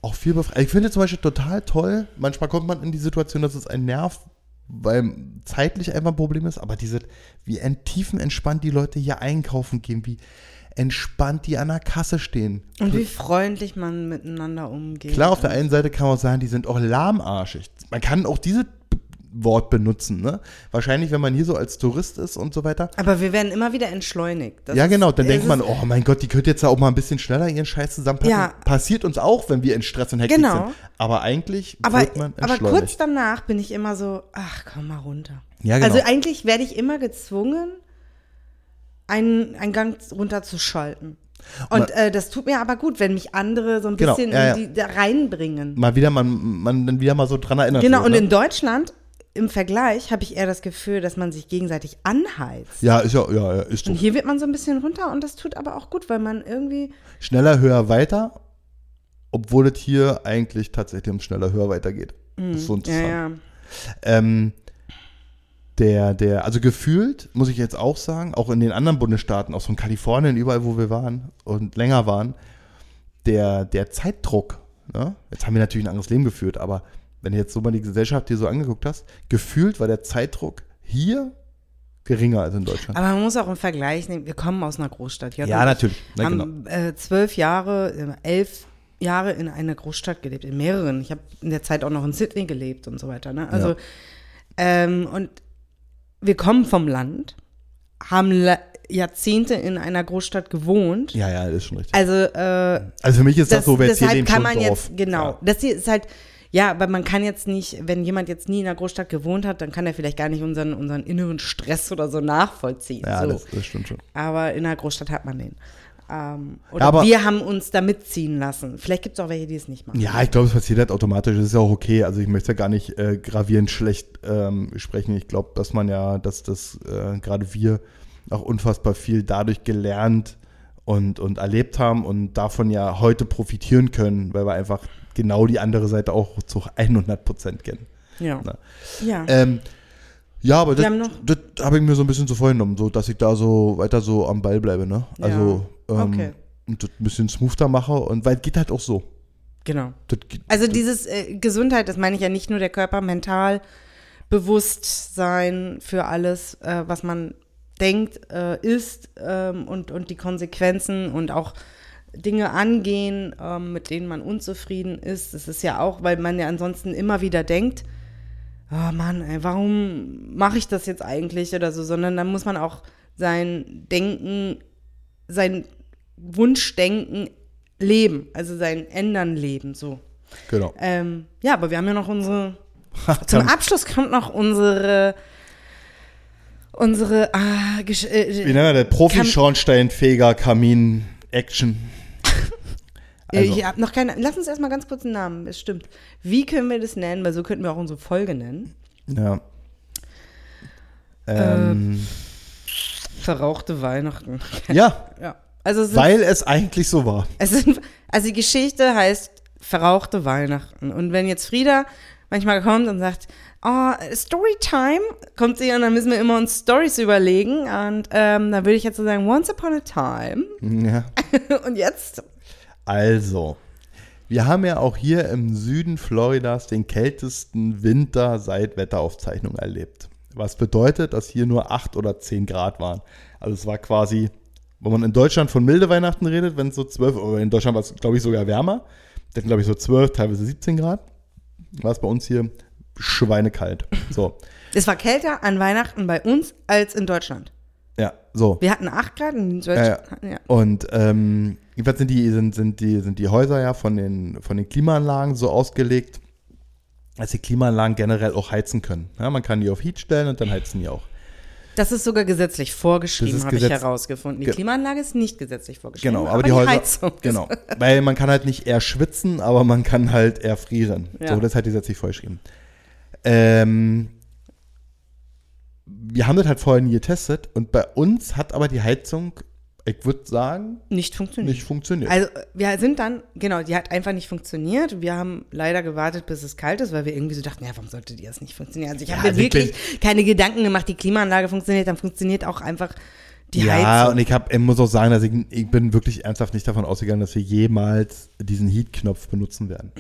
auch viel befreit. Ich finde zum Beispiel total toll, manchmal kommt man in die Situation, dass es einen nervt, weil zeitlich einfach ein Problem ist, aber diese, wie ent- tiefenentspannt die Leute hier einkaufen gehen, wie entspannt die an der Kasse stehen. Und wie freundlich man miteinander umgeht. Klar, auf der einen Seite kann man auch sagen, die sind auch lahmarschig. Man kann auch diese Wort benutzen. Ne? Wahrscheinlich, wenn man hier so als Tourist ist und so weiter. Aber wir werden immer wieder entschleunigt. Das ja, genau. Dann denkt man, oh mein Gott, die könnte jetzt auch mal ein bisschen schneller ihren Scheiß zusammenpacken. Ja. Passiert uns auch, wenn wir in Stress und Hektik Genau. sind. Aber eigentlich Aber, wird man aber entschleunigt. kurz danach bin ich immer so, ach, komm mal runter. Ja, genau. Also eigentlich werde ich immer gezwungen, einen, einen Gang runterzuschalten. Und äh, das tut mir aber gut, wenn mich andere so ein Genau, bisschen ja, ja. in die, da reinbringen. mal wieder, man, man dann wieder mal so dran erinnert Genau, wird, und ne? in Deutschland im Vergleich habe ich eher das Gefühl, dass man sich gegenseitig anheizt. Ja, ist ja, ja, ja, ist so. Und hier wird man so ein bisschen runter und das tut aber auch gut, weil man irgendwie, Schneller, höher, weiter. Obwohl es hier eigentlich tatsächlich um schneller, höher, weiter geht. Das ist so ja, interessant. ja. Ähm, der, der, also gefühlt, muss ich jetzt auch sagen, auch in den anderen Bundesstaaten, auch so in Kalifornien, überall, wo wir waren und länger waren, der, der Zeitdruck, ne? jetzt haben wir natürlich ein anderes Leben geführt, aber wenn du jetzt so mal die Gesellschaft dir so angeguckt hast, gefühlt war der Zeitdruck hier geringer als in Deutschland. Aber man muss auch im Vergleich nehmen, wir kommen aus einer Großstadt. Ja, ich natürlich. Na, genau. haben äh, zwölf Jahre, äh, elf Jahre in einer Großstadt gelebt, in mehreren. Ich habe in der Zeit auch noch in Sydney gelebt und so weiter. Ne? Also, Ja. ähm, und wir kommen vom Land, haben la- Jahrzehnte in einer Großstadt gewohnt. Ja, ja, das ist schon richtig. Also, äh, Also für mich ist das, so, wer jetzt hier lebt, kann man jetzt, genau, Ja. das hier ist halt, ja, aber man kann jetzt nicht, wenn jemand jetzt nie in einer Großstadt gewohnt hat, dann kann er vielleicht gar nicht unseren, unseren inneren Stress oder so nachvollziehen. Ja, so. das, das stimmt schon. Aber in einer Großstadt hat man den. Ähm, oder Ja, aber- wir haben uns da mitziehen lassen. Vielleicht gibt es auch welche, die es nicht machen. Ja, ich glaube, es passiert halt automatisch. Das ist ja auch okay. Also ich möchte ja gar nicht äh, gravierend schlecht ähm, sprechen. Ich glaube, dass man ja, dass das äh, gerade wir auch unfassbar viel dadurch gelernt und, und erlebt haben und davon ja heute profitieren können, weil wir einfach genau die andere Seite auch zu 100 Prozent kennen. Ja. Na. ja. Ähm, ja, aber das, das habe ich mir so ein bisschen so vorgenommen, so dass ich da so weiter so am Ball bleibe, ne? Also ähm, okay. und das ein bisschen smoother mache und weil es geht halt auch so. genau. Also dieses äh, Gesundheit, das meine ich ja nicht nur der Körper, mental, Bewusstsein für alles, äh, was man denkt, äh, ist ähm, und, und die Konsequenzen und auch Dinge angehen, ähm, mit denen man unzufrieden ist. Das ist ja auch, weil man ja ansonsten immer wieder denkt, oh Mann, ey, warum mache ich das jetzt eigentlich oder so, sondern dann muss man auch sein Denken, sein Wunschdenken leben, also sein Ändern leben, so. genau. Ähm, ja, aber wir haben ja noch unsere, zum Abschluss kommt noch unsere, unsere, ah, äh, Wie nennen wir das? Profi-Schornsteinfeger Kamin-Action. Äh, Also, Ich habe noch keine. Lass uns erstmal ganz kurz einen Namen, das stimmt. Wie können wir das nennen? Weil so könnten wir auch unsere Folge nennen. ja. Ähm, Verrauchte Weihnachten. ja, ja. Also es, sind, weil es eigentlich so war. es sind, also die Geschichte heißt Verrauchte Weihnachten. Und wenn jetzt Frieda manchmal kommt und sagt, oh, Storytime, kommt sie und dann müssen wir immer uns Stories überlegen. Und ähm, dann würde ich jetzt so sagen, Once Upon a Time. Ja. und jetzt? Also, wir haben ja auch hier im Süden Floridas den kältesten Winter seit Wetteraufzeichnung erlebt. Was bedeutet, dass hier nur 8 oder 10 Grad waren. Also es war quasi, wenn man in Deutschland von milde Weihnachten redet, wenn es so 12, oder in Deutschland war es, glaube ich, sogar wärmer. Hatten, glaube ich, so 12, teilweise 17 Grad. War es bei uns hier schweinekalt. So, Es war kälter an Weihnachten bei uns als in Deutschland. ja, so. Wir hatten 8 Grad in Ja, ja. Deutschland. Ja. Und ähm, jedenfalls sind die, sind, sind, die, sind die Häuser ja von den, von den Klimaanlagen so ausgelegt, dass die Klimaanlagen generell auch heizen können. Ja, man kann die auf Heat stellen und dann heizen die auch. Das ist sogar gesetzlich vorgeschrieben, habe ich herausgefunden. Die Ge- Klimaanlage ist nicht gesetzlich vorgeschrieben. Genau, aber, die, Häuser. Heizung Genau. Weil man kann halt nicht eher schwitzen, aber man kann halt eher frieren. Ja. So, das hat gesetzlich vorgeschrieben. Ähm, wir haben das halt vorher nie getestet und bei uns hat aber die Heizung, ich würde sagen, Nicht funktioniert. nicht funktioniert. Also wir sind dann, genau, die hat einfach nicht funktioniert. Wir haben leider gewartet, bis es kalt ist, weil wir irgendwie so dachten, ja, warum sollte die erst nicht funktionieren? Also ich habe Ja, mir wirklich wirklich. keine Gedanken gemacht, die Klimaanlage funktioniert, dann funktioniert auch einfach die ja, Heizung. und ich, hab, ich muss auch sagen, dass ich, ich bin wirklich ernsthaft nicht davon ausgegangen, dass wir jemals diesen Heat-Knopf benutzen werden.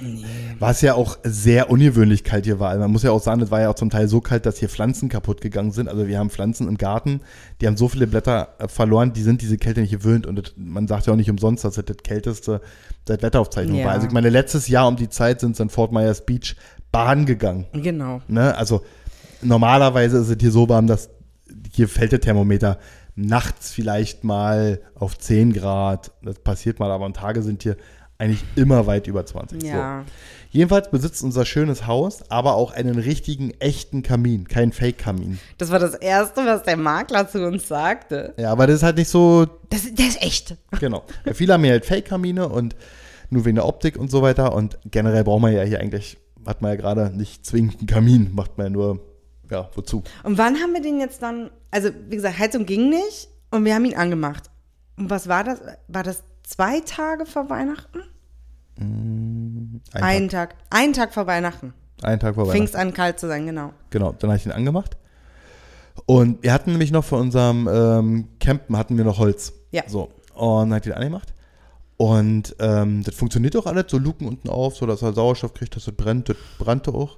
Was ja auch sehr ungewöhnlich kalt hier war. Man muss ja auch sagen, das war ja auch zum Teil so kalt, dass hier Pflanzen kaputt gegangen sind. Also wir haben Pflanzen im Garten, die haben so viele Blätter äh, verloren, die sind diese Kälte nicht gewöhnt. Und das, man sagt ja auch nicht umsonst, dass das das kälteste seit Wetteraufzeichnung Ja. war. Also ich meine, letztes Jahr um die Zeit sind sie in Fort Myers Beach baden gegangen. Genau. Ne? Also normalerweise ist es hier so warm, dass hier fällt der Thermometer nachts vielleicht mal auf 10 Grad. Das passiert mal, aber am Tage sind hier eigentlich immer weit über 20. Ja. So. Jedenfalls besitzt unser schönes Haus aber auch einen richtigen, echten Kamin, kein Fake-Kamin. Das war das Erste, was der Makler zu uns sagte. Ja, aber das ist halt nicht so, Das, der ist echt. genau. Viele haben hier halt Fake-Kamine und nur wegen der Optik und so weiter. Und generell braucht man ja hier eigentlich, hat man ja gerade nicht zwingend einen Kamin, macht man ja nur, ja, wozu? Und wann haben wir den jetzt dann, also wie gesagt, Heizung ging nicht und wir haben ihn angemacht. Und was war das? War das zwei Tage vor Weihnachten? Ein Einen Tag. Einen Tag vor Weihnachten. Tag, einen Tag vor Fing Weihnachten. es an, kalt zu sein, genau. Genau, dann habe ich ihn angemacht. Und wir hatten nämlich noch von unserem ähm, Campen hatten wir noch Holz. Ja. So. Und dann hat ihn angemacht. Und ähm, das funktioniert auch alles, so Luken unten auf, so dass er Sauerstoff kriegt, dass es brennt. Das brannte auch.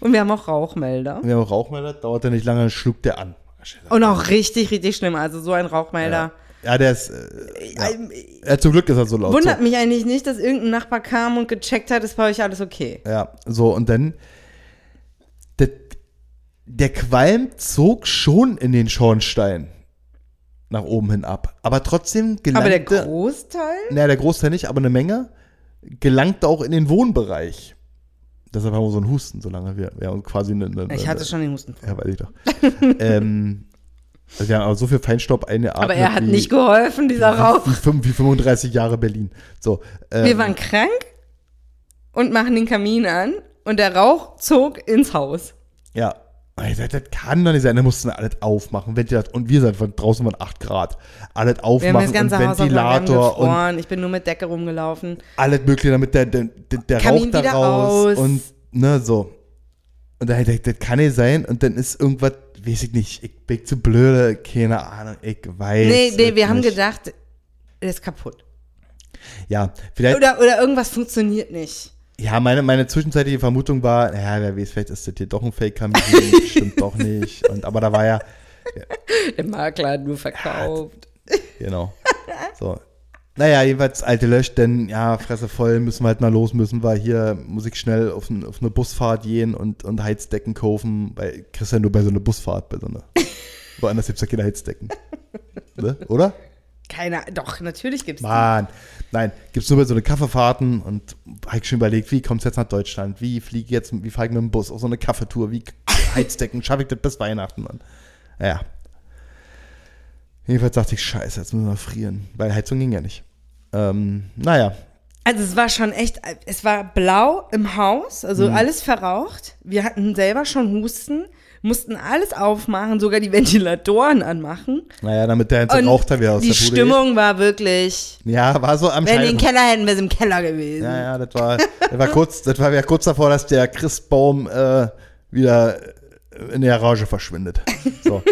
Und wir haben auch Rauchmelder. Wir haben auch Rauchmelder, dauert ja nicht lange, dann schlug der an. Und auch richtig, richtig schlimm. Also so ein Rauchmelder. Ja, der ist. Äh, ja. Ja, zum Glück ist er so laut. Wundert so. mich eigentlich nicht, dass irgendein Nachbar kam und gecheckt hat, ist bei euch alles okay. Ja, so und dann. Der, der Qualm zog schon in den Schornstein nach oben hin ab. Aber trotzdem gelangte. Aber der Großteil? Naja, der Großteil nicht, aber eine Menge gelangte auch in den Wohnbereich. Deshalb haben wir so einen Husten, solange wir, wir haben quasi eine, eine, Ich hatte schon den Husten. Ja, weiß ich doch. ähm, also wir haben aber so viel Feinstaub eine Aber er hat nicht geholfen, dieser Rauch. Wie, wie 35 Jahre Berlin. So, ähm, Wir waren krank und machen den Kamin an und der Rauch zog ins Haus. Ja. Ich sag, das kann doch nicht sein. Da mussten wir alles aufmachen. Ventilator. Und wir sind von draußen waren 8 Grad. Alles Wir haben aufmachen das ganze und Haus haben Ventilator und. Ich bin nur mit Decke rumgelaufen. alles mögliche, damit der, der, der, Rauch da raus aus. und ne, so. Und da das, das kann nicht sein. Und dann ist irgendwas, weiß ich nicht, ich bin zu blöde, keine Ahnung, ich weiß. Nee, nee, wir haben nicht. gedacht, er ist kaputt. Ja, vielleicht, Oder, oder irgendwas funktioniert nicht. Ja, meine, meine zwischenzeitliche Vermutung war, ja, wer weiß, vielleicht ist das hier doch ein Fake-Kamin, stimmt doch nicht. Und, aber da war ja, Der Makler hat nur verkauft. Genau. So. Naja, jedenfalls alte löscht, denn ja, Fresse voll, müssen wir halt mal los, müssen wir hier, muss ich schnell auf, ein, auf eine Busfahrt gehen und, und Heizdecken kaufen, weil kriegst ja nur bei so einer Busfahrt, bei so einer. Woanders gibt es ja keine Heizdecken. ne? Oder? Keine, doch, natürlich gibt's die. Mann. Nein, gibt es nur bei so eine Kaffeefahrten und habe ich schon überlegt, wie kommst du jetzt nach Deutschland? Wie fliege ich jetzt, wie fahre ich mit dem Bus auf so eine Kaffeetour? Wie Heizdecken? Schaffe ich das bis Weihnachten? Mann? Ja. Jedenfalls dachte ich, scheiße, jetzt müssen wir frieren, weil Heizung ging ja nicht. Ähm, naja, Also es war schon echt, es war blau im Haus, also Mhm. alles verraucht. Wir hatten selber schon Husten, mussten alles aufmachen, sogar die Ventilatoren anmachen. naja, damit der Und Rauch da wieder aus die der Bude Stimmung war wirklich, geht. Ja, war so am wenn wir den. Keller hätten, wäre es im Keller gewesen. Ja, ja, das war, das war kurz, das war ja kurz davor, dass der Christbaum äh, wieder in der Garage verschwindet. So.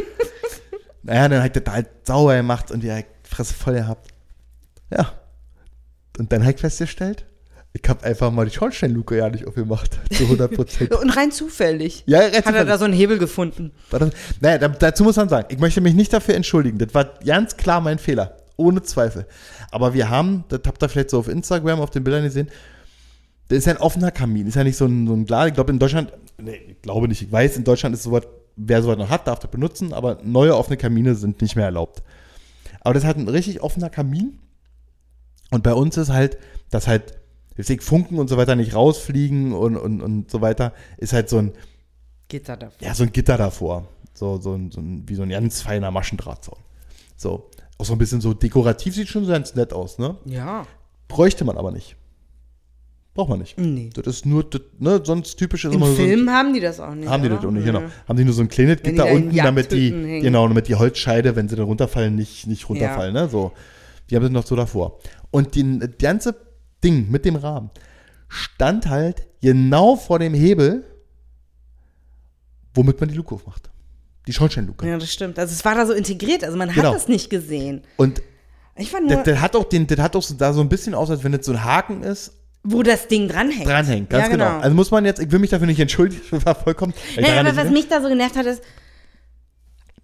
naja, dann hat er das halt sauber gemacht und die Fresse voll gehabt. Ja. Und dann halt festgestellt, ich habe einfach mal die Schornsteinluke ja nicht aufgemacht. Zu 100 Prozent. Und rein zufällig Ja, hat er zufällig. da so einen Hebel gefunden. Das, naja, da, dazu muss man sagen, ich möchte mich nicht dafür entschuldigen. Das war ganz klar mein Fehler. Ohne Zweifel. Aber wir haben, das habt ihr vielleicht so auf Instagram, auf den Bildern gesehen, das ist ja ein offener Kamin. Ist ja nicht so ein, so ein Glas. Ich glaube, in Deutschland, nee, ich glaube nicht, ich weiß, in Deutschland ist sowas, wer sowas noch hat, darf das benutzen, aber neue offene Kamine sind nicht mehr erlaubt. Aber das hat ein richtig offener Kamin. Und bei uns ist halt, dass halt, deswegen Funken und so weiter nicht rausfliegen und, und, und so weiter, ist halt so ein, da davor. ja, so ein Gitter davor. So, so, ein, so ein, wie so ein ganz feiner Maschendrahtzaun. So. Auch so ein bisschen so dekorativ sieht schon so ganz nett aus, ne? Ja. Bräuchte man aber nicht. Braucht man nicht. Nee. Das ist nur, das, ne, sonst typisch ist Im immer Film haben die das auch nicht. so. Haben die oder? das auch nicht, Ja. genau. Haben die nur so ein kleines die Gitter da unten, damit die, hängen. genau, damit die Holzscheide, wenn sie dann runterfallen, nicht, nicht runterfallen, ne? So. Die haben das noch so davor. Und die, das ganze Ding mit dem Rahmen stand halt genau vor dem Hebel, womit man die Luke aufmacht. Die Schornsteinluke. Ja, das stimmt. Also es war da so integriert, also man hat Genau. es nicht gesehen. Und Ich war nur, das, das hat auch den, das hat auch so, da so ein bisschen aus, als wenn das so ein Haken ist, wo das Ding dranhängt. dranhängt. Ganz ja, genau. genau. Also muss man jetzt, ich will mich dafür nicht entschuldigen, ich war vollkommen. Nein, aber was mich da so genervt hat, ist,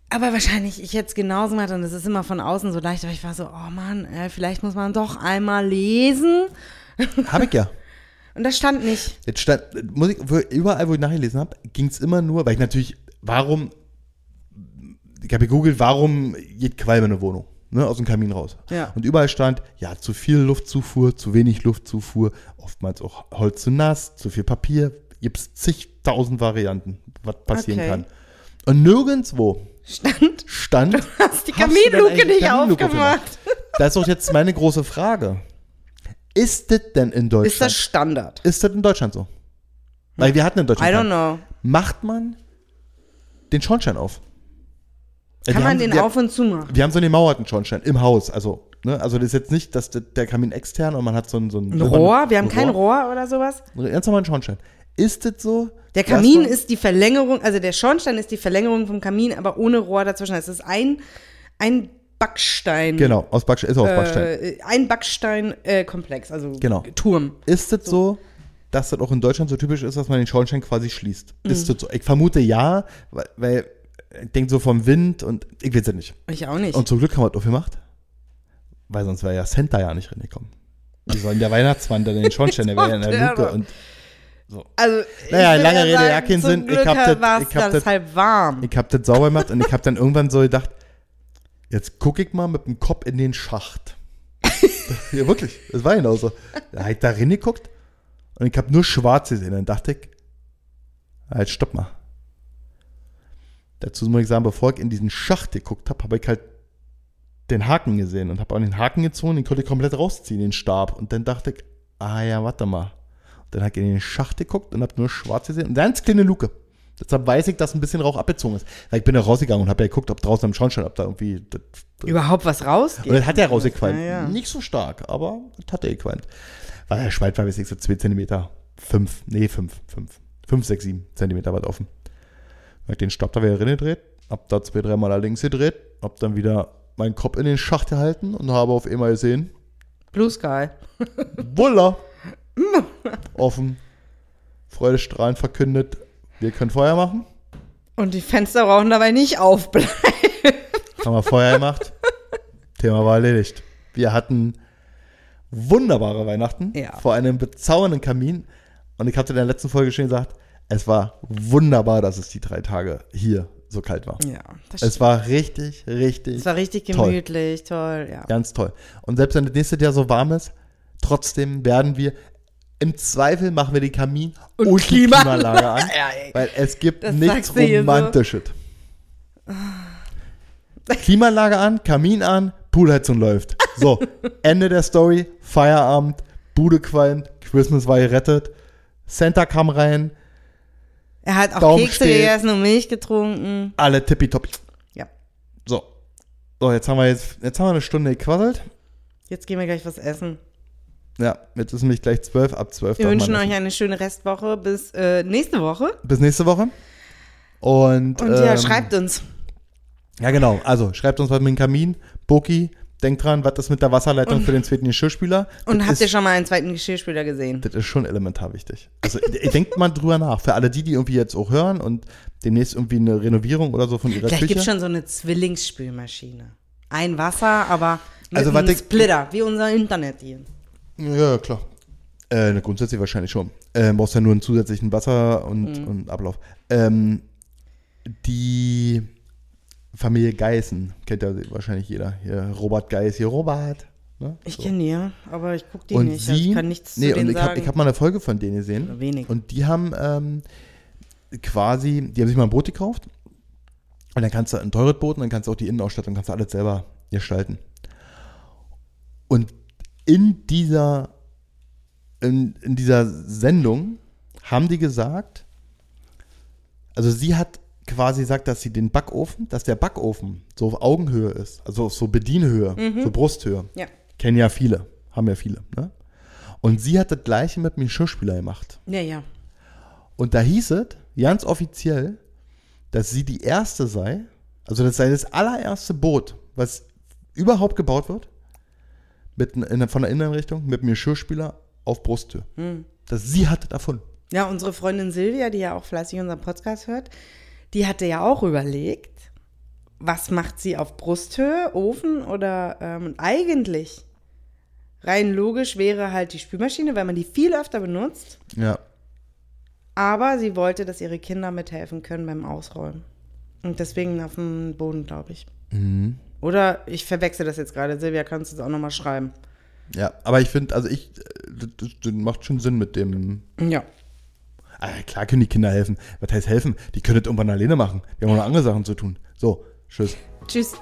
aber wahrscheinlich ich jetzt genauso mache und es ist immer von außen so leicht, aber ich war so, oh Mann, äh, vielleicht muss man doch einmal lesen. Hab ich ja. Und das stand nicht. Jetzt stand, muss ich, überall, wo ich nachgelesen habe, ging es immer nur, weil ich natürlich warum, ich habe gegoogelt, warum geht Qualm in eine Wohnung? Ne, aus dem Kamin raus. Ja. Und überall stand, ja, zu viel Luftzufuhr, zu wenig Luftzufuhr, oftmals auch Holz zu nass, zu viel Papier. Gibt es zigtausend Varianten, was passieren Okay. kann. Und nirgendwo Stand. stand, Du hast die Kaminluke nicht Kaminluke aufgemacht. da ist auch jetzt meine große Frage. Ist das denn in Deutschland? Ist das Standard? Ist das in Deutschland so? Weil wir hatten in I Deutschland. don't keinen. know. Macht man den Schornstein auf? Äh, Kann wir man haben, den wir, auf und zu machen? Wir haben so einen gemauerten Schornstein im Haus. Also, ne, also das ist jetzt nicht, dass der, Kamin extern und man hat so ein, so ein Ein Rohr? Wir haben kein Rohr oder sowas? Einen ganz normalen Schornstein. Ist das so? Der Kamin man- ist die Verlängerung, also der Schornstein ist die Verlängerung vom Kamin, aber ohne Rohr dazwischen. Es ist ein, ein Backstein. Genau, aus Backstein, ist auch aus Backstein. Äh, ein Backsteinkomplex, also Genau. Turm. Ist es so, dass das auch in Deutschland so typisch ist, dass man den Schornstein quasi schließt? Mhm. Ist das so? Ich vermute ja, weil, weil ich denke so vom Wind und ich weiß es nicht. Ich auch nicht. Und zum Glück haben wir das auch gemacht, weil sonst wäre ja Santa ja nicht reingekommen. Wie soll denn der Weihnachtsmann dann in den Schornstein, der wäre ja in der Luke aber- und also, Naja, lange Rede, sagen, ja, keinen Sinn. Ich hab das- ich hab das- halb warm. ich habe das sauber gemacht und ich habe dann irgendwann so gedacht, jetzt gucke ich mal mit dem Kopf in den Schacht. ja, wirklich, das war genauso. Da habe ich da reingeguckt und ich habe nur schwarz gesehen. Dann dachte ich, halt, stopp mal. Dazu muss ich sagen, bevor ich in diesen Schacht geguckt habe, habe ich halt den Haken gesehen und habe auch den Haken gezogen, den konnte ich komplett rausziehen, den Stab. Und dann dachte ich, ah ja, warte mal. Dann habe ich in den Schacht geguckt und habe nur schwarz gesehen und ganz kleine Luke. Deshalb weiß ich, dass ein bisschen Rauch abgezogen ist. Weil ich bin da rausgegangen und habe ja geguckt, ob draußen am Schornstein, ob da irgendwie. Das, Überhaupt was rausgeht. und das hat ja rausgequalmt. Ja, ja. Nicht so stark, aber das hat er gequalmt. Weil der Schweiz war bis ich so 2 Zentimeter. 5, nee, 5, 5. 5, 6, 7 Zentimeter weit offen. Hab ich den Stab da wieder reingedreht, hab da zwei, dreimal nach links gedreht, hab dann wieder meinen Kopf in den Schacht gehalten und habe auf einmal gesehen, Blue Sky. Wulla! Offen, freudestrahlend verkündet, wir können Feuer machen. Und die Fenster brauchen dabei nicht aufbleiben. Haben wir Feuer gemacht. Thema war erledigt. Wir hatten wunderbare Weihnachten Ja. vor einem bezaubernden Kamin. Und ich hatte in der letzten Folge schon gesagt, es war wunderbar, dass es die drei Tage hier so kalt war. Ja, das Es war richtig, richtig, Es war richtig toll. gemütlich, toll, ja. ganz toll. Und selbst wenn das nächste Jahr so warm ist, trotzdem werden wir im Zweifel machen wir den Kamin Und und, die Klima- Klimaanlage an, Ja, weil es gibt Das nichts hier so. Romantisches. Klimaanlage an, Kamin an, Poolheizung läuft. So, Ende der Story, Feierabend, Bude qualmt, Christmas war gerettet, Santa kam rein, Er hat auch Daumen Kekse steht. gegessen und Milch getrunken. alle tippitoppi. Ja. So. So, jetzt haben wir jetzt, jetzt haben wir eine Stunde gequasselt. Jetzt gehen wir gleich was essen. Ja, jetzt ist nämlich gleich zwölf, ab zwölf. Wir darf man wünschen euch eine schöne Restwoche bis äh, nächste Woche. Bis nächste Woche. Und, Und ja, ähm, schreibt uns. Ja, genau. Also, schreibt uns was mit dem Kamin. Boki, denkt dran, was ist mit der Wasserleitung für den zweiten Geschirrspüler? Und das habt ist, ihr schon mal einen zweiten Geschirrspüler gesehen? Das ist schon elementar wichtig. Also, denkt mal drüber nach. Für alle die, die irgendwie jetzt auch hören und demnächst irgendwie eine Renovierung oder so von ihrer Vielleicht Küche. gibt es schon so eine Zwillingsspülmaschine. Ein Wasser, aber mit Also, einem Splitter, wie unser Internet hier. Ja, klar. Äh, ne, grundsätzlich wahrscheinlich schon. Äh, brauchst ja nur einen zusätzlichen Wasser und, Mhm. und Ablauf. Ähm, die Familie Geißen kennt ja wahrscheinlich jeder. Hier, Robert Geis, hier Robert. Ne? Ich So. kenne die, ja, aber ich gucke die und nicht. sie, also ich kann nichts nee, zu denen und ich habe sagen. ich hab mal eine Folge von denen gesehen. Oder wenig. Und die haben ähm, quasi, die haben sich mal ein Boot gekauft. Und dann kannst du ein teures Boot und dann kannst du auch die Innenausstattung, kannst du alles selber gestalten. Und in dieser, in, in dieser Sendung haben die gesagt, also sie hat quasi gesagt, dass sie den Backofen, dass der Backofen so auf Augenhöhe ist, also so Bedienhöhe, so Brusthöhe. ja. Kennen ja viele, haben ja viele. Ne? Und sie hat das gleiche mit dem Geschirrspüler gemacht. ja, ja. Und da hieß es ganz offiziell, dass sie die erste sei, also das sei das allererste Boot, was überhaupt gebaut wird, mit, in, von der Innenrichtung, mit dem Geschirrspüler auf Brusthöhe. Dass sie hat das erfunden. Ja, unsere Freundin Silvia, die ja auch fleißig unseren Podcast hört, die hatte ja auch überlegt, was macht sie auf Brusthöhe, Ofen oder ähm, eigentlich rein logisch wäre halt die Spülmaschine, weil man die viel öfter benutzt. Ja. Aber sie wollte, dass ihre Kinder mithelfen können beim Ausräumen. Und deswegen auf dem Boden, glaube ich. Mhm. Oder ich verwechsel das jetzt gerade. Silvia, kannst du es auch nochmal schreiben? Ja, aber ich finde, also ich, das, das macht schon Sinn mit dem. Ja. Ah, klar können die Kinder helfen. Was heißt helfen? Die können das irgendwann alleine machen. Die haben auch noch andere Sachen zu tun. So, tschüss. Tschüss.